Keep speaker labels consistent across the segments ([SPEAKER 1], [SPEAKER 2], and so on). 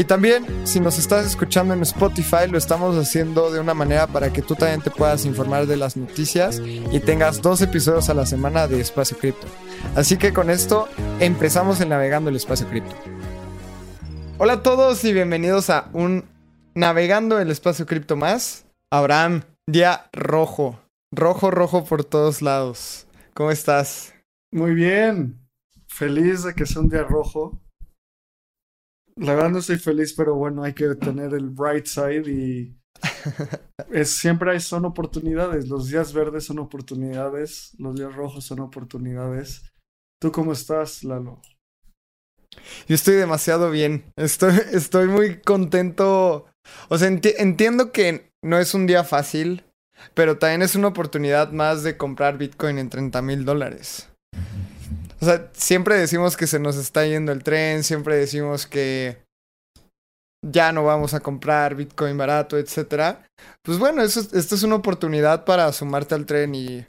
[SPEAKER 1] Y también, si nos estás escuchando en Spotify, lo estamos haciendo de una manera para que tú también te puedas informar de las noticias y tengas dos episodios a la semana de Espacio Cripto. Así que con esto empezamos en Navegando el Espacio Cripto. Hola a todos y bienvenidos a un Navegando el Espacio Cripto más. Abraham, día rojo. Rojo, rojo por todos lados. ¿Cómo estás?
[SPEAKER 2] Muy bien. Feliz de que sea un día rojo. La verdad no estoy feliz, pero bueno, hay que tener el bright side y es, siempre son oportunidades. Los días verdes son oportunidades, los días rojos son oportunidades. ¿Tú cómo estás, Lalo?
[SPEAKER 1] Yo estoy demasiado bien. Estoy, estoy muy contento. O sea, entiendo que no es un día fácil, pero también es una oportunidad más de comprar Bitcoin en 30 mil dólares. O sea, siempre decimos que se nos está yendo el tren, siempre decimos que ya no vamos a comprar Bitcoin barato, etc. Pues bueno, eso, esta es una oportunidad para sumarte al tren y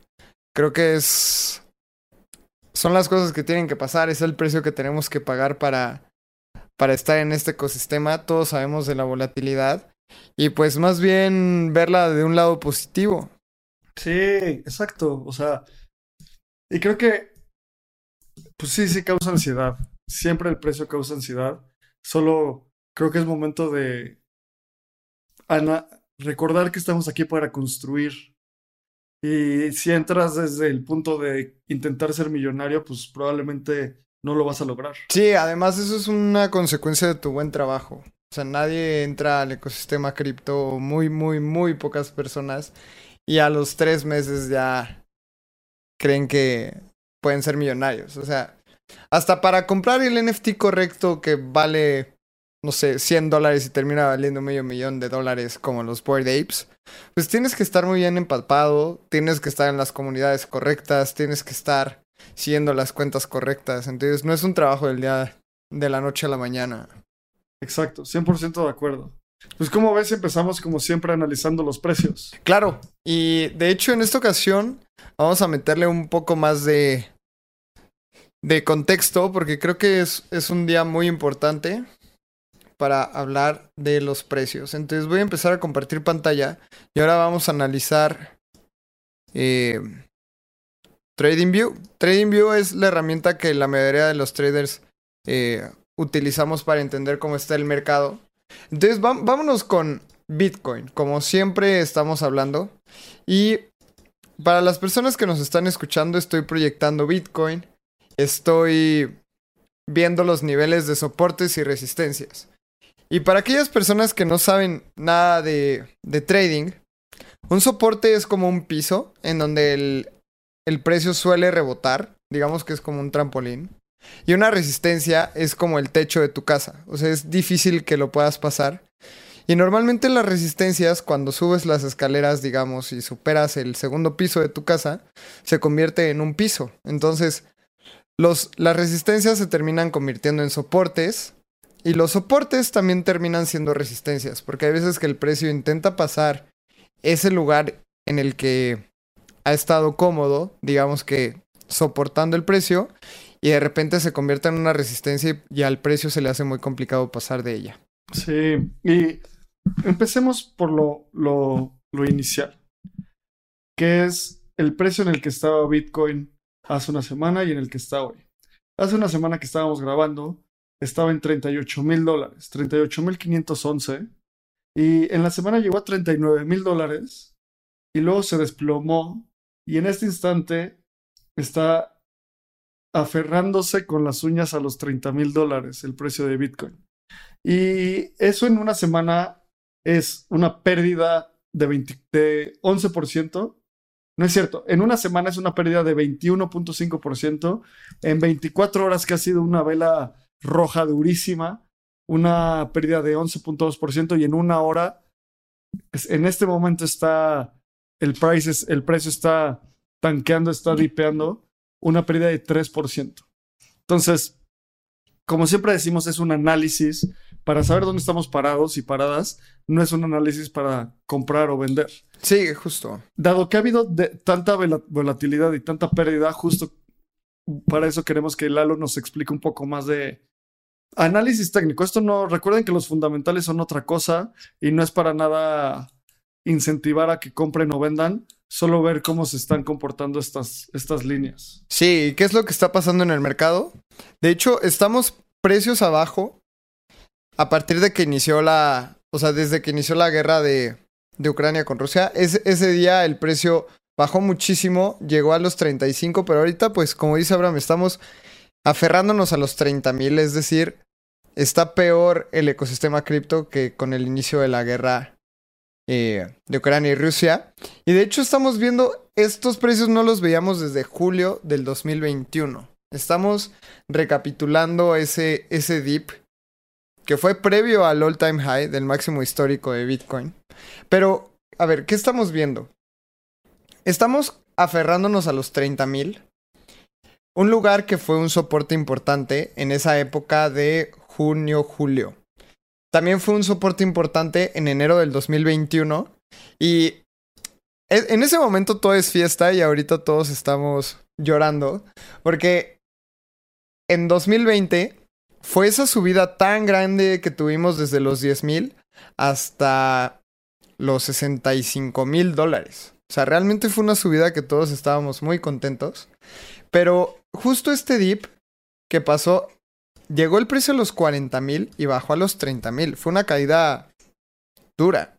[SPEAKER 1] creo que es... Son las cosas que tienen que pasar, es el precio que tenemos que pagar para, para estar en este ecosistema. Todos sabemos de la volatilidad y pues más bien verla de un lado positivo.
[SPEAKER 2] Sí, exacto. O sea, y creo que pues sí, sí causa ansiedad. Siempre el precio causa ansiedad. Solo creo que es momento de recordar que estamos aquí para construir. Y si entras desde el punto de intentar ser millonario, pues probablemente no lo vas a lograr.
[SPEAKER 1] Sí, además eso es una consecuencia de tu buen trabajo. O sea, nadie entra al ecosistema cripto, muy, muy, muy pocas personas. Y a los tres meses ya creen que pueden ser millonarios. O sea, hasta para comprar el NFT correcto que vale, no sé, 100 dólares y termina valiendo medio millón de dólares como los Bored Apes, pues tienes que estar muy bien empapado, tienes que estar en las comunidades correctas, tienes que estar siguiendo las cuentas correctas. Entonces, no es un trabajo del día de la noche a la mañana.
[SPEAKER 2] Exacto, 100% de acuerdo. Pues como ves, empezamos como siempre analizando los precios.
[SPEAKER 1] Claro, y de hecho en esta ocasión vamos a meterle un poco más de, de contexto porque creo que es, es un día muy importante para hablar de los precios. Entonces voy a empezar a compartir pantalla y ahora vamos a analizar eh, TradingView. TradingView es la herramienta que la mayoría de los traders eh, utilizamos para entender cómo está el mercado. Entonces vámonos con Bitcoin, como siempre estamos hablando. Y para las personas que nos están escuchando, estoy proyectando Bitcoin. Estoy viendo los niveles de soportes y resistencias. Y para aquellas personas que no saben nada de, de trading, un soporte es como un piso en donde el, el precio suele rebotar. Digamos que es como un trampolín. Y una resistencia es como el techo de tu casa. O sea, es difícil que lo puedas pasar. Y normalmente las resistencias, cuando subes las escaleras, digamos, y superas el segundo piso de tu casa, se convierte en un piso. Entonces, las resistencias se terminan convirtiendo en soportes. Y los soportes también terminan siendo resistencias. Porque hay veces que el precio intenta pasar ese lugar en el que ha estado cómodo, digamos que soportando el precio, y de repente se convierte en una resistencia y, al precio se le hace muy complicado pasar de ella.
[SPEAKER 2] Sí, y empecemos por lo, lo inicial, que es el precio en el que estaba Bitcoin hace una semana y en el que está hoy. Hace una semana que estábamos grabando, estaba en 38 mil dólares, 38 mil 511, y en la semana llegó a 39 mil dólares, y luego se desplomó, y en este instante está aferrándose con las uñas a los 30 mil dólares el precio de Bitcoin. Y eso en una semana es una pérdida de, 20, de 11%. No es cierto, en una semana es una pérdida de 21.5%. En 24 horas que ha sido una vela roja durísima, una pérdida de 11.2% y en una hora, en este momento está, el, price el precio está tanqueando, está dipeando una pérdida de 3%. Entonces, como siempre decimos, es un análisis para saber dónde estamos parados y paradas, no es un análisis para comprar o vender.
[SPEAKER 1] Sí, justo.
[SPEAKER 2] Dado que ha habido de, tanta volatilidad y tanta pérdida, justo para eso queremos que Lalo nos explique un poco más de análisis técnico. Esto no, recuerden que los fundamentales son otra cosa y no es para nada incentivar a que compren o vendan, solo ver cómo se están comportando estas, estas líneas.
[SPEAKER 1] Sí, ¿qué es lo que está pasando en el mercado? De hecho, estamos precios abajo a partir de que inició la, o sea, desde que inició la guerra de, de Ucrania con Rusia. ese día el precio bajó muchísimo, llegó a los 35, pero ahorita, pues, como dice Abraham, estamos aferrándonos a los 30 mil, es decir, está peor el ecosistema cripto que con el inicio de la guerra eh, de Ucrania y Rusia. Y de hecho estamos viendo, estos precios no los veíamos desde julio del 2021. Estamos recapitulando ese, ese dip que fue previo al all time high del máximo histórico de Bitcoin. Pero, a ver, ¿qué estamos viendo? Estamos aferrándonos a los 30 mil. Un lugar que fue un soporte importante en esa época de junio-julio. También fue un soporte importante en enero del 2021. Y e, en ese momento todo es fiesta y ahorita todos estamos llorando. Porque en 2020 fue esa subida tan grande que tuvimos desde los 10 mil hasta los 65 mil dólares. O sea, realmente fue una subida que todos estábamos muy contentos. Pero justo este dip que pasó, llegó el precio a los 40 mil y bajó a los 30 mil. Fue una caída dura.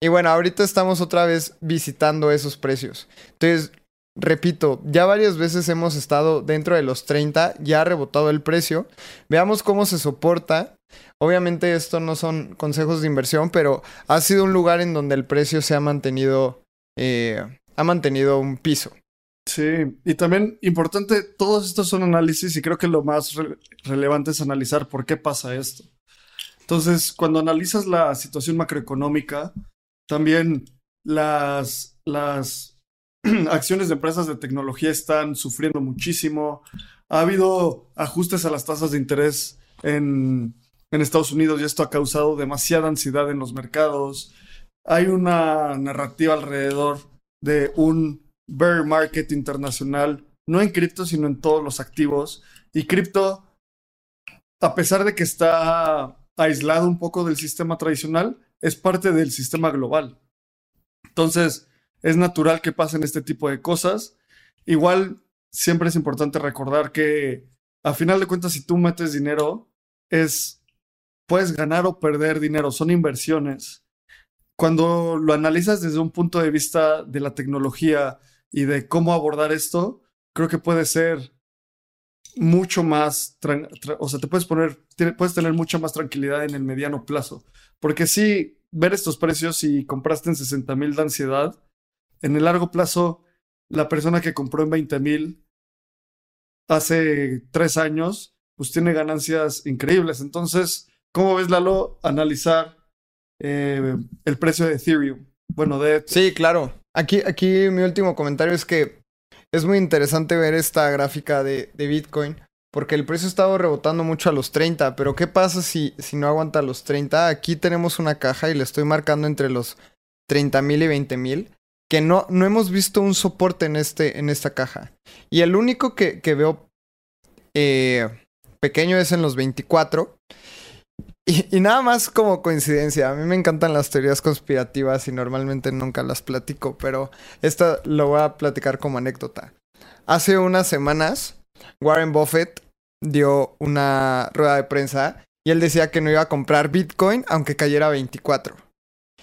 [SPEAKER 1] Y bueno, ahorita estamos otra vez visitando esos precios. Entonces, repito, ya varias veces hemos estado dentro de los 30, ya ha rebotado el precio. Veamos cómo se soporta. Obviamente esto no son consejos de inversión, pero ha sido un lugar en donde el precio se ha mantenido eh, ha mantenido un piso.
[SPEAKER 2] Sí, y también importante, todos estos son análisis y creo que lo más relevante es analizar por qué pasa esto. Entonces, cuando analizas la situación macroeconómica, también las, las acciones de empresas de tecnología están sufriendo muchísimo. Ha habido ajustes a las tasas de interés en, Estados Unidos y esto ha causado demasiada ansiedad en los mercados hay una narrativa alrededor de un bear market internacional, no en cripto, sino en todos los activos. Y cripto, a pesar de que está aislado un poco del sistema tradicional, es parte del sistema global. Entonces, es natural que pasen este tipo de cosas. Igual, siempre es importante recordar que, a final de cuentas, si tú metes dinero, es, puedes ganar o perder dinero, son inversiones cuando lo analizas desde un punto de vista de la tecnología y de cómo abordar esto, creo que puede ser mucho más, o sea, te puedes poner, puedes tener mucha más tranquilidad en el mediano plazo. Porque sí, ver estos precios y compraste en 60 mil de ansiedad, en el largo plazo, la persona que compró en 20 mil hace tres años, pues tiene ganancias increíbles. Entonces, ¿cómo ves, Lalo, analizar eh, el precio de Ethereum. Bueno, de...
[SPEAKER 1] Sí, claro. Aquí, aquí mi último comentario es que es muy interesante ver esta gráfica de, Bitcoin. Porque el precio ha estado rebotando mucho a los 30. Pero ¿qué pasa si, si no aguanta los 30? Aquí tenemos una caja y le estoy marcando entre los 30 mil y 20 mil. Que no, no hemos visto un soporte en, este, en esta caja. Y el único que, veo eh, pequeño es en los 24. Y, nada más como coincidencia, a mí me encantan las teorías conspirativas y normalmente nunca las platico, pero esta lo voy a platicar como anécdota. Hace unas semanas, Warren Buffett dio una rueda de prensa y él decía que no iba a comprar Bitcoin aunque cayera a 24.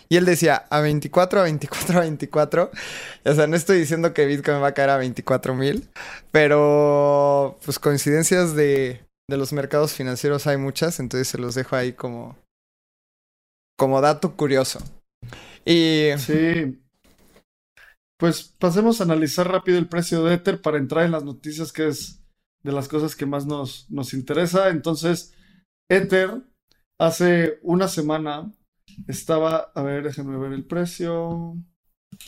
[SPEAKER 1] Y él decía, a 24, a 24, a 24. O sea, no estoy diciendo que Bitcoin va a caer a 24 mil, pero pues coincidencias de, de los mercados financieros hay muchas, entonces se los dejo ahí como, como dato curioso. Y...
[SPEAKER 2] Sí. Pues pasemos a analizar rápido el precio de Ether para entrar en las noticias que es de las cosas que más nos, nos interesa. Entonces, Ether hace una semana estaba, a ver, déjenme ver el precio,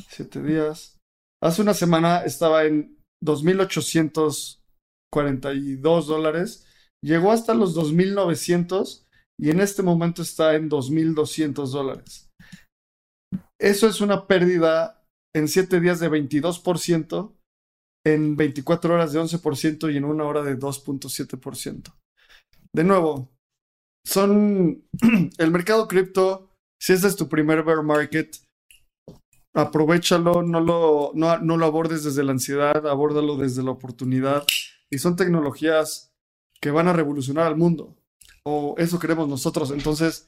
[SPEAKER 2] siete días. Hace una semana estaba en 2.842 dólares, llegó hasta los 2.900 y en este momento está en 2.200 dólares. Eso es una pérdida en 7 días de 22%, en 24 horas de 11% y en una hora de 2.7%. De nuevo, son el mercado cripto, si este es tu primer bear market, aprovechalo, no lo, no, no lo abordes desde la ansiedad, abórdalo desde la oportunidad. Y son tecnologías que van a revolucionar al mundo. O eso queremos nosotros. Entonces,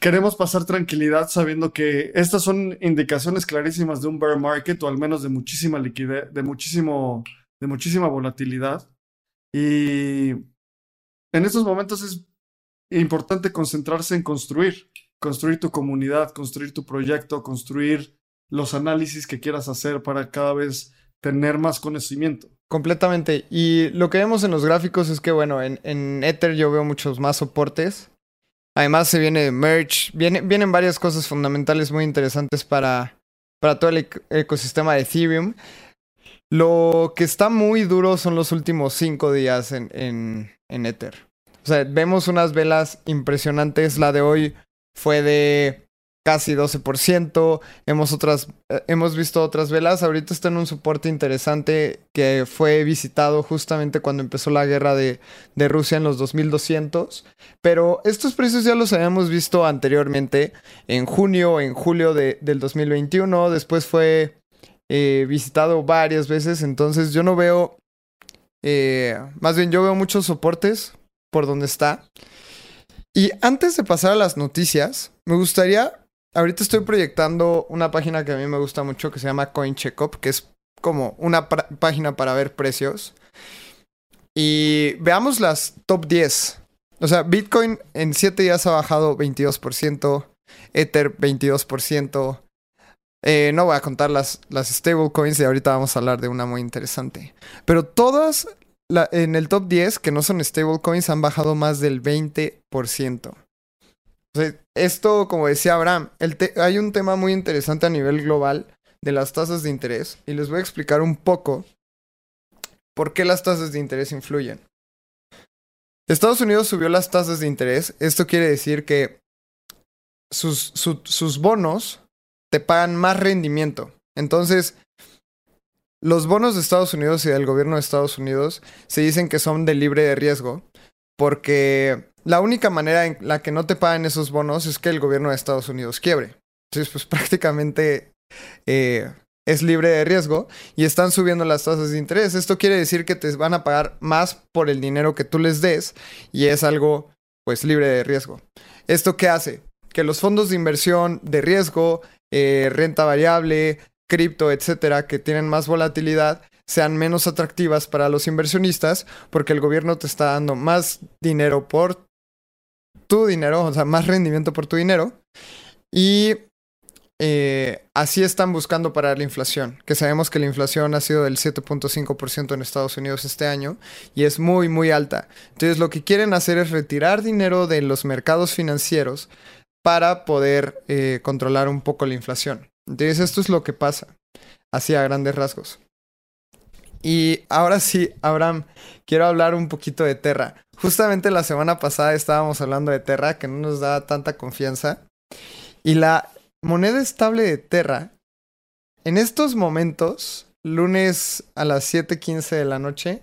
[SPEAKER 2] queremos pasar tranquilidad sabiendo que estas son indicaciones clarísimas de un bear market o al menos de muchísima liquidez, de muchísimo, de muchísima volatilidad. Y en estos momentos es importante concentrarse en construir construir tu comunidad, construir tu proyecto, construir los análisis que quieras hacer para cada vez tener más conocimiento.
[SPEAKER 1] Completamente. Y lo que vemos en los gráficos es que, bueno, en, Ether yo veo muchos más soportes. Además se viene merge, viene, vienen varias cosas fundamentales muy interesantes para, para todo el ecosistema de Ethereum. Lo que está muy duro son los últimos cinco días en, en, en Ether. O sea, vemos unas velas impresionantes. La de hoy fue de casi 12%. Hemos, otras, eh, hemos visto otras velas. Ahorita está en un soporte interesante que fue visitado justamente cuando empezó la guerra de, de Rusia en los 2200. Pero estos precios ya los habíamos visto anteriormente en junio, en julio de, del 2021. Después fue eh, visitado varias veces. Entonces yo no veo... Eh, más bien yo veo muchos soportes por donde está. Y antes de pasar a las noticias, me gustaría, ahorita estoy proyectando una página que a mí me gusta mucho que se llama CoinCheckup, que es como una página para ver precios. Y veamos las top 10. O sea, Bitcoin en 7 días ha bajado 22%, Ether 22%. Eh, no voy a contar las, las stablecoins y ahorita vamos a hablar de una muy interesante. Pero todas en el top 10, que no son stablecoins, han bajado más del 20%. esto, como decía Abraham, hay un tema muy interesante a nivel global de las tasas de interés y les voy a explicar un poco por qué las tasas de interés influyen. Estados Unidos subió las tasas de interés. Esto quiere decir que sus bonos te pagan más rendimiento. Entonces, los bonos de Estados Unidos y del gobierno de Estados Unidos se dicen que son de libre de riesgo porque la única manera en la que no te pagan esos bonos es que el gobierno de Estados Unidos quiebre. Entonces, pues prácticamente eh, es libre de riesgo y están subiendo las tasas de interés. Esto quiere decir que te van a pagar más por el dinero que tú les des y es algo pues libre de riesgo. ¿Esto qué hace? Que los fondos de inversión de riesgo, eh, renta variable, cripto, etcétera, que tienen más volatilidad, sean menos atractivas para los inversionistas porque el gobierno te está dando más dinero por tu dinero, o sea, más rendimiento por tu dinero. Y eh, así están buscando parar la inflación, que sabemos que la inflación ha sido del 7.5% en Estados Unidos este año y es muy, muy alta. Entonces lo que quieren hacer es retirar dinero de los mercados financieros para poder eh, controlar un poco la inflación. Entonces esto es lo que pasa, así a grandes rasgos. Y ahora sí, Abraham, quiero hablar un poquito de Terra. Justamente la semana pasada estábamos hablando de Terra, que no nos da tanta confianza. Y la moneda estable de Terra, en estos momentos, lunes a las 7:15 de la noche,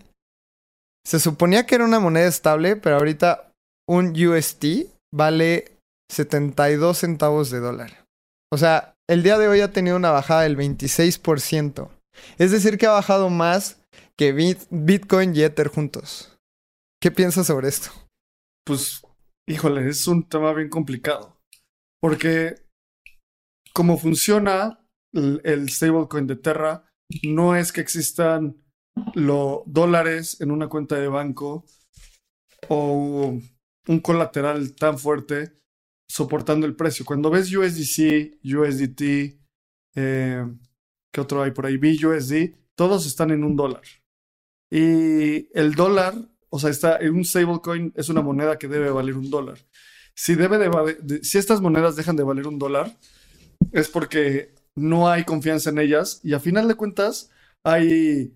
[SPEAKER 1] se suponía que era una moneda estable, pero ahorita un UST vale 72 centavos de dólar. O sea, el día de hoy ha tenido una bajada del 26%. Es decir, que ha bajado más que Bitcoin y Ether juntos. ¿Qué piensas sobre esto?
[SPEAKER 2] Pues, híjole, es un tema bien complicado. Porque como funciona el, stablecoin de Terra, no es que existan los dólares en una cuenta de banco o un colateral tan fuerte soportando el precio. Cuando ves USDC, USDT, eh, ¿qué otro hay por ahí? BUSD, todos están en un dólar. Y el dólar, o sea, está en un stablecoin, es una moneda que debe valer un dólar. Si, debe de, si estas monedas dejan de valer un dólar, es porque no hay confianza en ellas y a final de cuentas hay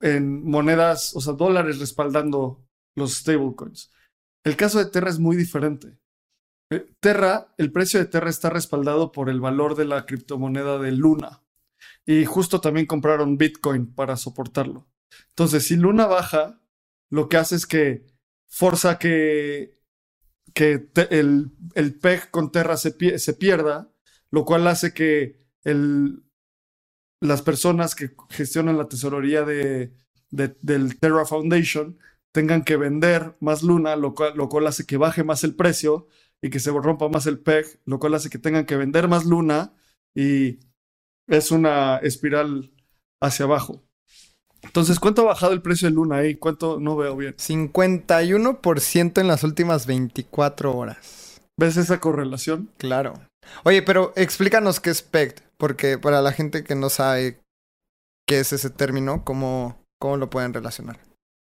[SPEAKER 2] en monedas, o sea, dólares respaldando los stablecoins. El caso de Terra es muy diferente. Terra, el precio de Terra está respaldado por el valor de la criptomoneda de Luna. Y justo también compraron Bitcoin para soportarlo. Entonces, si Luna baja, lo que hace es que forza que, que el, el, PEG con Terra se, pierda, lo cual hace que el, las personas que gestionan la tesorería de, del Terra Foundation tengan que vender más Luna, lo cual, lo cual hace que baje más el precio y que se rompa más el PEG, lo cual hace que tengan que vender más Luna y es una espiral hacia abajo. Entonces, ¿cuánto ha bajado el precio de Luna ahí? ¿Cuánto? No veo bien.
[SPEAKER 1] 51% en las últimas 24 horas.
[SPEAKER 2] ¿Ves esa correlación?
[SPEAKER 1] Claro. Oye, pero explícanos qué es PEG, porque para la gente que no sabe qué es ese término, ¿cómo, cómo lo pueden relacionar?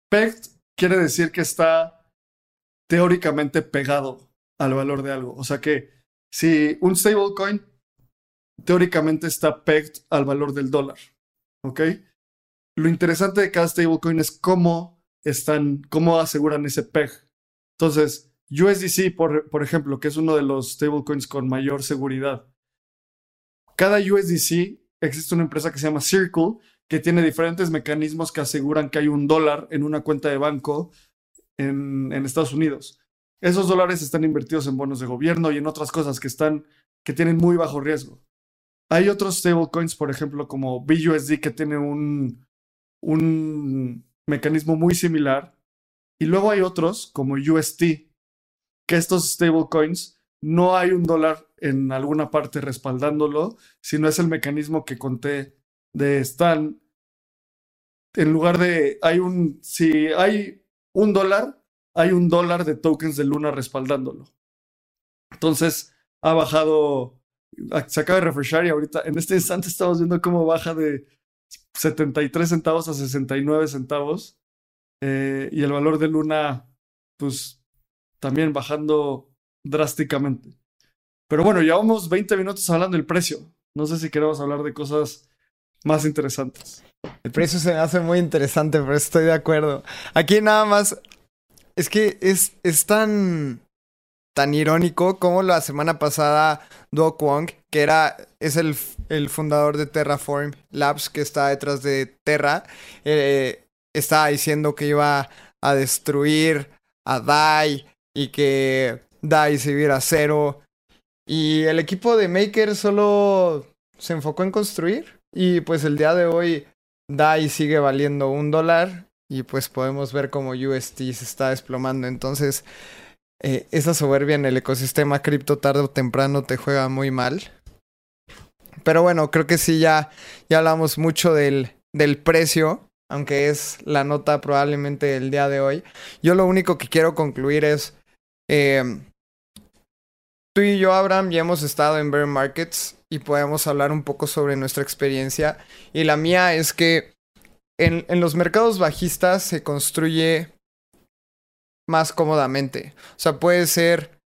[SPEAKER 2] PEG quiere decir que está teóricamente pegado al valor de algo. O sea que si un stablecoin teóricamente está pegged al valor del dólar, ¿ok? Lo interesante de cada stablecoin es cómo están, cómo aseguran ese peg. Entonces, USDC, por, por ejemplo, que es uno de los stablecoins con mayor seguridad. Cada USDC existe una empresa que se llama Circle, que tiene diferentes mecanismos que aseguran que hay un dólar en una cuenta de banco en, en Estados Unidos. Esos dólares están invertidos en bonos de gobierno y en otras cosas que están que tienen muy bajo riesgo. Hay otros stablecoins, por ejemplo, como BUSD, que tiene un, un mecanismo muy similar. Y luego hay otros, como UST, que estos stablecoins no hay un dólar en alguna parte respaldándolo, sino es el mecanismo que conté de están en lugar de hay un si hay un dólar hay un dólar de tokens de Luna respaldándolo entonces ha bajado se acaba de refreshar y ahorita en este instante estamos viendo cómo baja de 73 centavos a 69 centavos. Eh, y el valor de Luna, pues también bajando drásticamente. Pero bueno, llevamos 20 minutos hablando del precio. No sé si queremos hablar de cosas más interesantes.
[SPEAKER 1] El precio se me hace muy interesante, pero estoy de acuerdo. Aquí nada más. Es que es, es tan tan irónico como la semana pasada Do Kwon, que era, es el, el, fundador de Terraform Labs, que está detrás de Terra, eh, estaba diciendo que iba a destruir a DAI y que DAI se viera cero. Y el equipo de Maker solo se enfocó en construir. Y pues el día de hoy DAI sigue valiendo un dólar. Y pues podemos ver como UST se está desplomando. Entonces, eh, esa soberbia en el ecosistema cripto tarde o temprano te juega muy mal. Pero bueno, creo que sí, ya, ya hablamos mucho del, del precio, aunque es la nota probablemente del día de hoy. Yo lo único que quiero concluir es, em, tú y yo, Abraham, ya hemos estado en bear markets y podemos hablar un poco sobre nuestra experiencia. Y la mía es que en, los mercados bajistas se construye más cómodamente. O sea, puede ser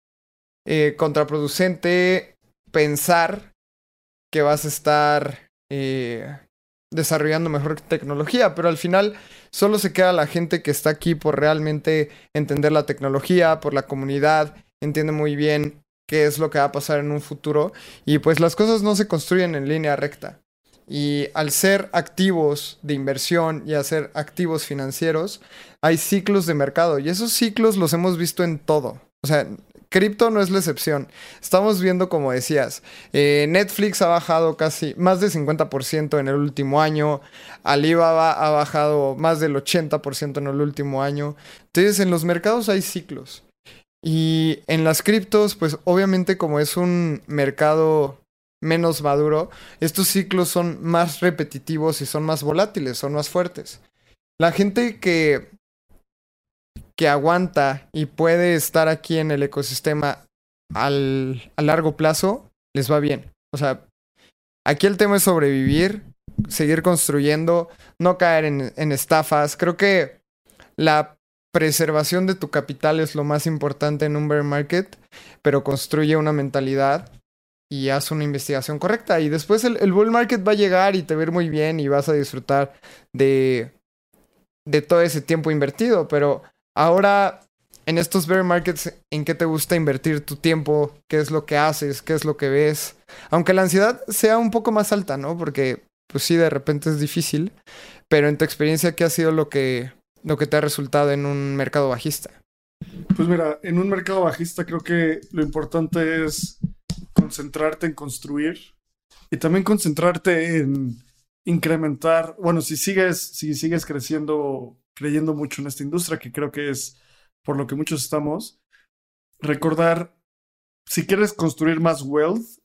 [SPEAKER 1] eh, contraproducente pensar que vas a estar eh, desarrollando mejor tecnología, pero al final solo se queda la gente que está aquí por realmente entender la tecnología, por la comunidad, entiende muy bien qué es lo que va a pasar en un futuro y pues las cosas no se construyen en línea recta. Y al ser activos de inversión y a ser activos financieros, hay ciclos de mercado. Y esos ciclos los hemos visto en todo. O sea, cripto no es la excepción. Estamos viendo, como decías, eh, Netflix ha bajado casi más del 50% en el último año. Alibaba ha bajado más del 80% en el último año. Entonces, en los mercados hay ciclos. Y en las criptos, pues obviamente como es un mercado menos maduro, estos ciclos son más repetitivos y son más volátiles, son más fuertes. La gente que, que aguanta y puede estar aquí en el ecosistema al, a largo plazo, les va bien. O sea, aquí el tema es sobrevivir, seguir construyendo, no caer en, en estafas. Creo que la preservación de tu capital es lo más importante en un bear market, pero construye una mentalidad y haz una investigación correcta. Y después el, bull market va a llegar y te va a muy bien y vas a disfrutar de, de todo ese tiempo invertido. Pero ahora, en estos bear markets, ¿en qué te gusta invertir tu tiempo? ¿Qué es lo que haces? ¿Qué es lo que ves? Aunque la ansiedad sea un poco más alta, ¿no? Porque, pues sí, de repente es difícil. Pero en tu experiencia, ¿qué ha sido lo que, lo que te ha resultado en un mercado bajista?
[SPEAKER 2] Pues mira, en un mercado bajista creo que lo importante es concentrarte en construir y también concentrarte en incrementar, bueno, si sigues, si sigues creciendo, creyendo mucho en esta industria, que creo que es por lo que muchos estamos, recordar, si quieres construir más wealth,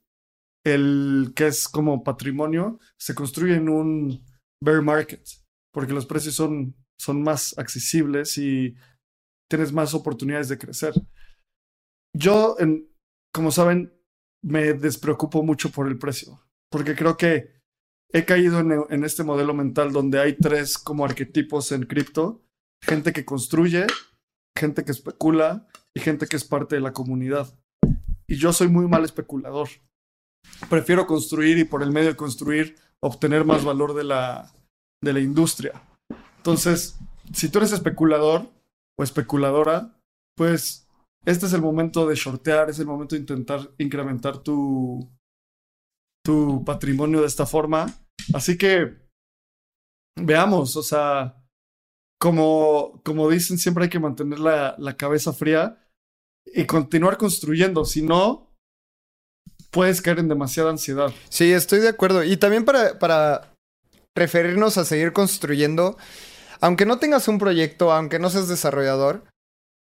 [SPEAKER 2] el que es como patrimonio, se construye en un bear market, porque los precios son, son más accesibles y tienes más oportunidades de crecer. Yo, como saben, me despreocupo mucho por el precio, porque creo que he caído en, este modelo mental donde hay tres como arquetipos en cripto, gente que construye, gente que especula y gente que es parte de la comunidad. Y yo soy muy mal especulador. Prefiero construir y por el medio de construir obtener más valor de la, de la industria. Entonces, si tú eres especulador o especuladora, pues este es el momento de shortear, es el momento de intentar incrementar tu, tu patrimonio de esta forma. Así que veamos, o sea, como, como dicen, siempre hay que mantener la, la cabeza fría y continuar construyendo. Si no, puedes caer en demasiada ansiedad.
[SPEAKER 1] Sí, estoy de acuerdo. Y también para, para referirnos a seguir construyendo, aunque no tengas un proyecto, aunque no seas desarrollador,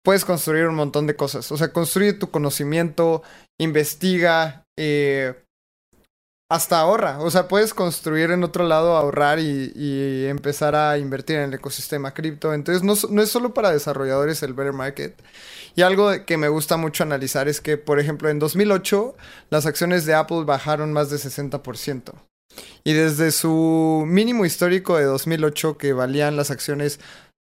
[SPEAKER 1] puedes construir un montón de cosas. O sea, construye tu conocimiento, investiga, eh, hasta ahorra. O sea, puedes construir en otro lado, ahorrar y, empezar a invertir en el ecosistema cripto. Entonces, no, no, es solo para desarrolladores el bear market. Y algo que me gusta mucho analizar es que, por ejemplo, en 2008 las acciones de Apple bajaron más de 60%. Y desde su mínimo histórico de 2008, que valían las acciones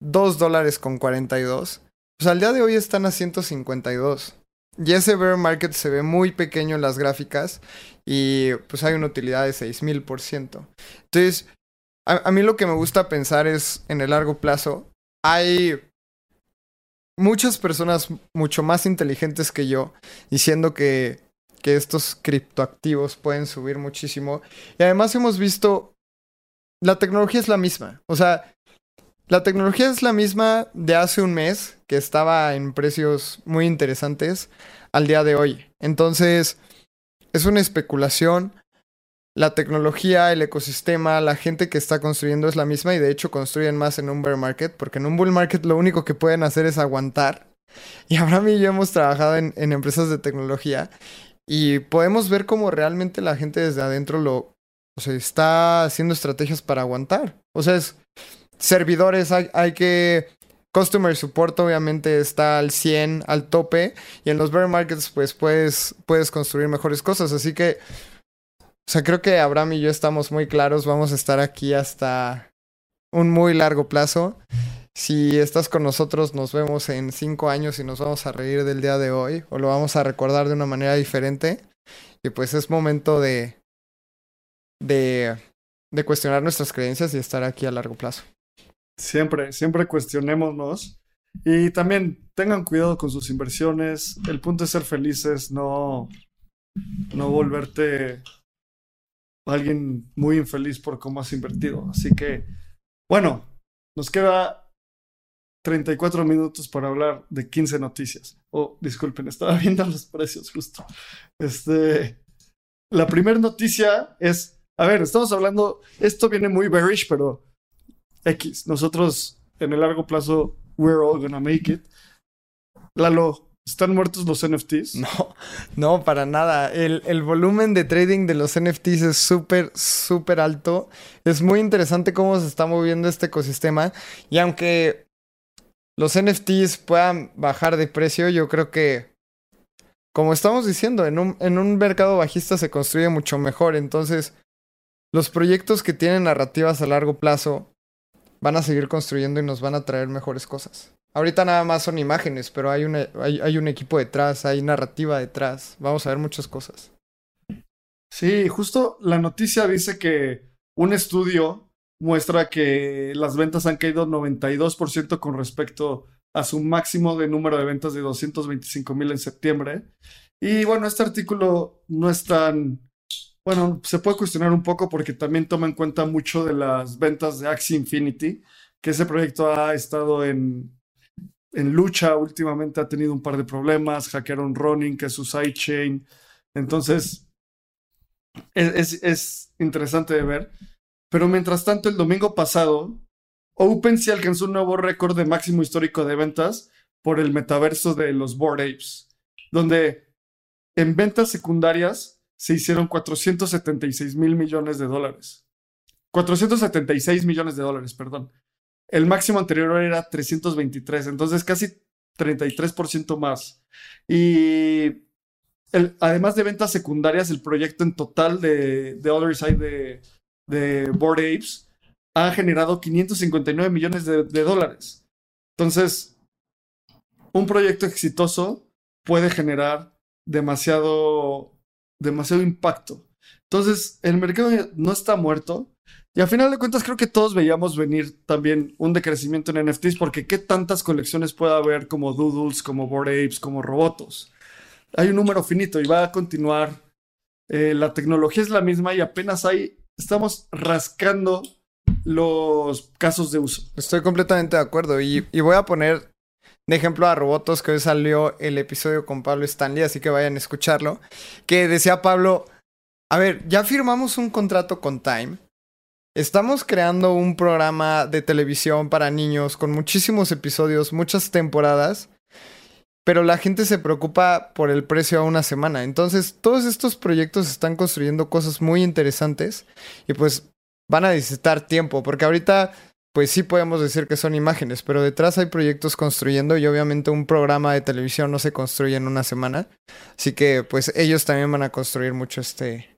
[SPEAKER 1] 2 dólares con 42, pues al día de hoy están a 152. Y ese bear market se ve muy pequeño en las gráficas y pues hay una utilidad de 6000%. Entonces, a, a, mí lo que me gusta pensar es en el largo plazo. Hay muchas personas mucho más inteligentes que yo diciendo que, que estos criptoactivos pueden subir muchísimo. Y además hemos visto, la tecnología es la misma. O sea, la tecnología es la misma de hace un mes, que estaba en precios muy interesantes, al día de hoy. Entonces, es una especulación. La tecnología, el ecosistema, la gente que está construyendo es la misma y de hecho construyen más en un bear market, porque en un bull market lo único que pueden hacer es aguantar. Y Abraham y yo hemos trabajado en, empresas de tecnología y podemos ver cómo realmente la gente desde adentro lo, o sea, está haciendo estrategias para aguantar. O sea, es servidores, hay, hay que... Customer support obviamente está al 100, al tope. Y en los bear markets pues puedes, puedes construir mejores cosas. Así que... O sea, creo que Abraham y yo estamos muy claros. Vamos a estar aquí hasta un muy largo plazo. Si estás con nosotros, nos vemos en cinco años y nos vamos a reír del día de hoy. O lo vamos a recordar de una manera diferente. Y pues es momento de... de de cuestionar nuestras creencias y estar aquí a largo plazo.
[SPEAKER 2] Siempre, siempre cuestionémonos. Y también tengan cuidado con sus inversiones. El punto es ser felices, no, no volverte alguien muy infeliz por cómo has invertido. Así que, bueno, nos queda 34 minutos para hablar de 15 noticias. Oh, disculpen, estaba viendo los precios justo. Este, la primera noticia es, a ver, estamos hablando, esto viene muy bearish, pero X. Nosotros, en el largo plazo, we're all gonna make it. Lalo, ¿están muertos los NFTs?
[SPEAKER 1] No, no, para nada. El, el volumen de trading de los NFTs es súper, súper alto. Es muy interesante cómo se está moviendo este ecosistema. Y aunque los NFTs puedan bajar de precio, yo creo que, como estamos diciendo, en un, en un mercado bajista se construye mucho mejor. Entonces, los proyectos que tienen narrativas a largo plazo van a seguir construyendo y nos van a traer mejores cosas. Ahorita nada más son imágenes, pero hay, una, hay, hay un equipo detrás, hay narrativa detrás. Vamos a ver muchas cosas.
[SPEAKER 2] Sí, justo la noticia dice que un estudio muestra que las ventas han caído 92% con respecto a su máximo de número de ventas de 225 mil en septiembre. Y bueno, este artículo no es tan, bueno, se puede cuestionar un poco porque también toma en cuenta mucho de las ventas de Axie Infinity, que ese proyecto ha estado en, en lucha últimamente, ha tenido un par de problemas, hackearon Ronin, que es su sidechain. Entonces, es, es, es interesante de ver. Pero mientras tanto, el domingo pasado, OpenSea alcanzó un nuevo récord de máximo histórico de ventas por el metaverso de los Bored Apes, donde en ventas secundarias se hicieron 476 mil millones de dólares. 476 millones de dólares, perdón. El máximo anterior era 323, entonces casi 33% más. Y además de ventas secundarias, el proyecto en total de, de Other Side de, Bored Apes ha generado 559 millones de dólares. Entonces, un proyecto exitoso puede generar demasiado, demasiado impacto. Entonces, el mercado no está muerto. Y a final de cuentas, creo que todos veíamos venir también un decrecimiento en NFTs, porque qué tantas colecciones puede haber como Doodles, como Bored Apes, como Robotos. Hay un número finito y va a continuar. Eh, la tecnología es la misma y apenas hay, estamos rascando los casos de uso.
[SPEAKER 1] Estoy completamente de acuerdo. Y, y, voy a poner de ejemplo a Robotos, que hoy salió el episodio con Pablo Stanley, así que vayan a escucharlo. Que decía Pablo, a ver, ya firmamos un contrato con Time. Estamos creando un programa de televisión para niños con muchísimos episodios, muchas temporadas. Pero la gente se preocupa por el precio a una semana. Entonces, todos estos proyectos están construyendo cosas muy interesantes. Y pues van a necesitar tiempo, porque ahorita pues sí podemos decir que son imágenes, pero detrás hay proyectos construyendo y obviamente un programa de televisión no se construye en una semana. Así que pues ellos también van a construir mucho este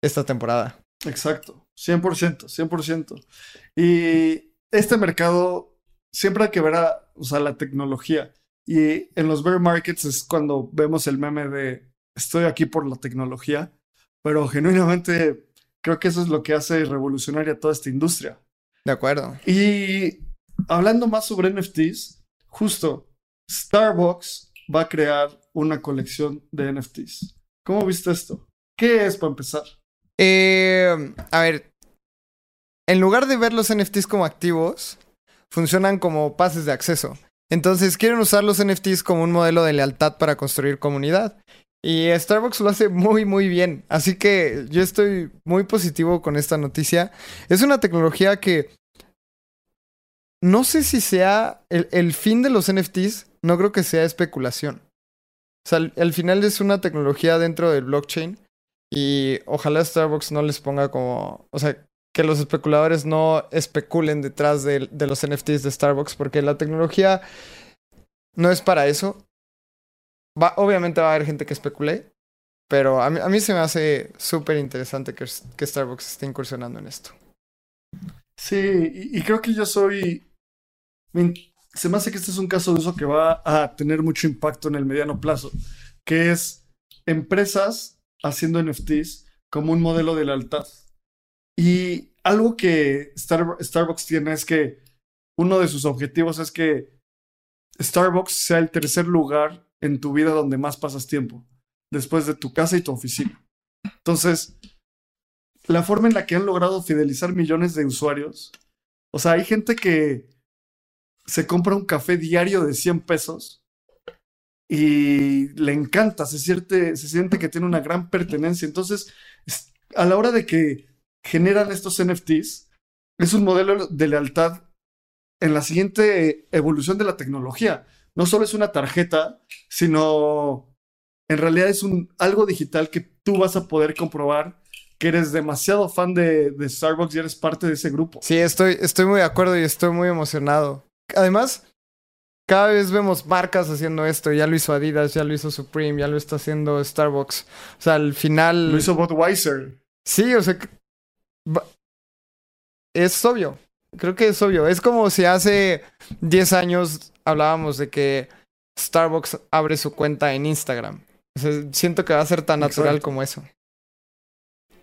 [SPEAKER 1] esta temporada.
[SPEAKER 2] Exacto, 100%, 100%. Y este mercado siempre hay que ver a, o sea, la tecnología. Y en los bear markets es cuando vemos el meme de estoy aquí por la tecnología, pero genuinamente creo que eso es lo que hace revolucionaria toda esta industria.
[SPEAKER 1] De acuerdo.
[SPEAKER 2] Y hablando más sobre NFTs, justo Starbucks va a crear una colección de NFTs. ¿Cómo viste esto? ¿Qué es para empezar?
[SPEAKER 1] Eh, a ver, en lugar de ver los NFTs como activos, funcionan como pases de acceso. Entonces quieren usar los NFTs como un modelo de lealtad para construir comunidad. Y Starbucks lo hace muy, muy bien. Así que yo estoy muy positivo con esta noticia. Es una tecnología que no sé si sea el, fin de los NFTs, no creo que sea especulación. O sea, al, al, final es una tecnología dentro del blockchain y ojalá Starbucks no les ponga como, o sea, que los especuladores no especulen detrás de, de los NFTs de Starbucks porque la tecnología no es para eso. Obviamente va a haber gente que especule, pero a mí, a mí se me hace súper interesante que, que, Starbucks esté incursionando en esto.
[SPEAKER 2] Sí, y, creo que yo soy... Se me hace que este es un caso de uso que va a tener mucho impacto en el mediano plazo, que es empresas haciendo NFTs como un modelo de lealtad. Y algo que Star, Starbucks tiene es que uno de sus objetivos es que Starbucks sea el tercer lugar en tu vida donde más pasas tiempo, después de tu casa y tu oficina. Entonces, la forma en la que han logrado fidelizar millones de usuarios, o sea, hay gente que se compra un café diario de 100 pesos y le encanta, se siente, se siente que tiene una gran pertenencia. Entonces, a la hora de que generan estos NFTs, es un modelo de lealtad en la siguiente evolución de la tecnología no solo es una tarjeta, sino en realidad es un, algo digital que tú vas a poder comprobar que eres demasiado fan de, de, Starbucks y eres parte de ese grupo.
[SPEAKER 1] Sí, estoy, estoy muy de acuerdo y estoy muy emocionado. Además, cada vez vemos marcas haciendo esto. Ya lo hizo Adidas, ya lo hizo Supreme, ya lo está haciendo Starbucks. O sea, al final...
[SPEAKER 2] Lo hizo Budweiser.
[SPEAKER 1] Sí, o sea... Es obvio. Creo que es obvio. Es como si hace 10 años hablábamos de que Starbucks abre su cuenta en Instagram. O sea, siento que va a ser tan natural como eso.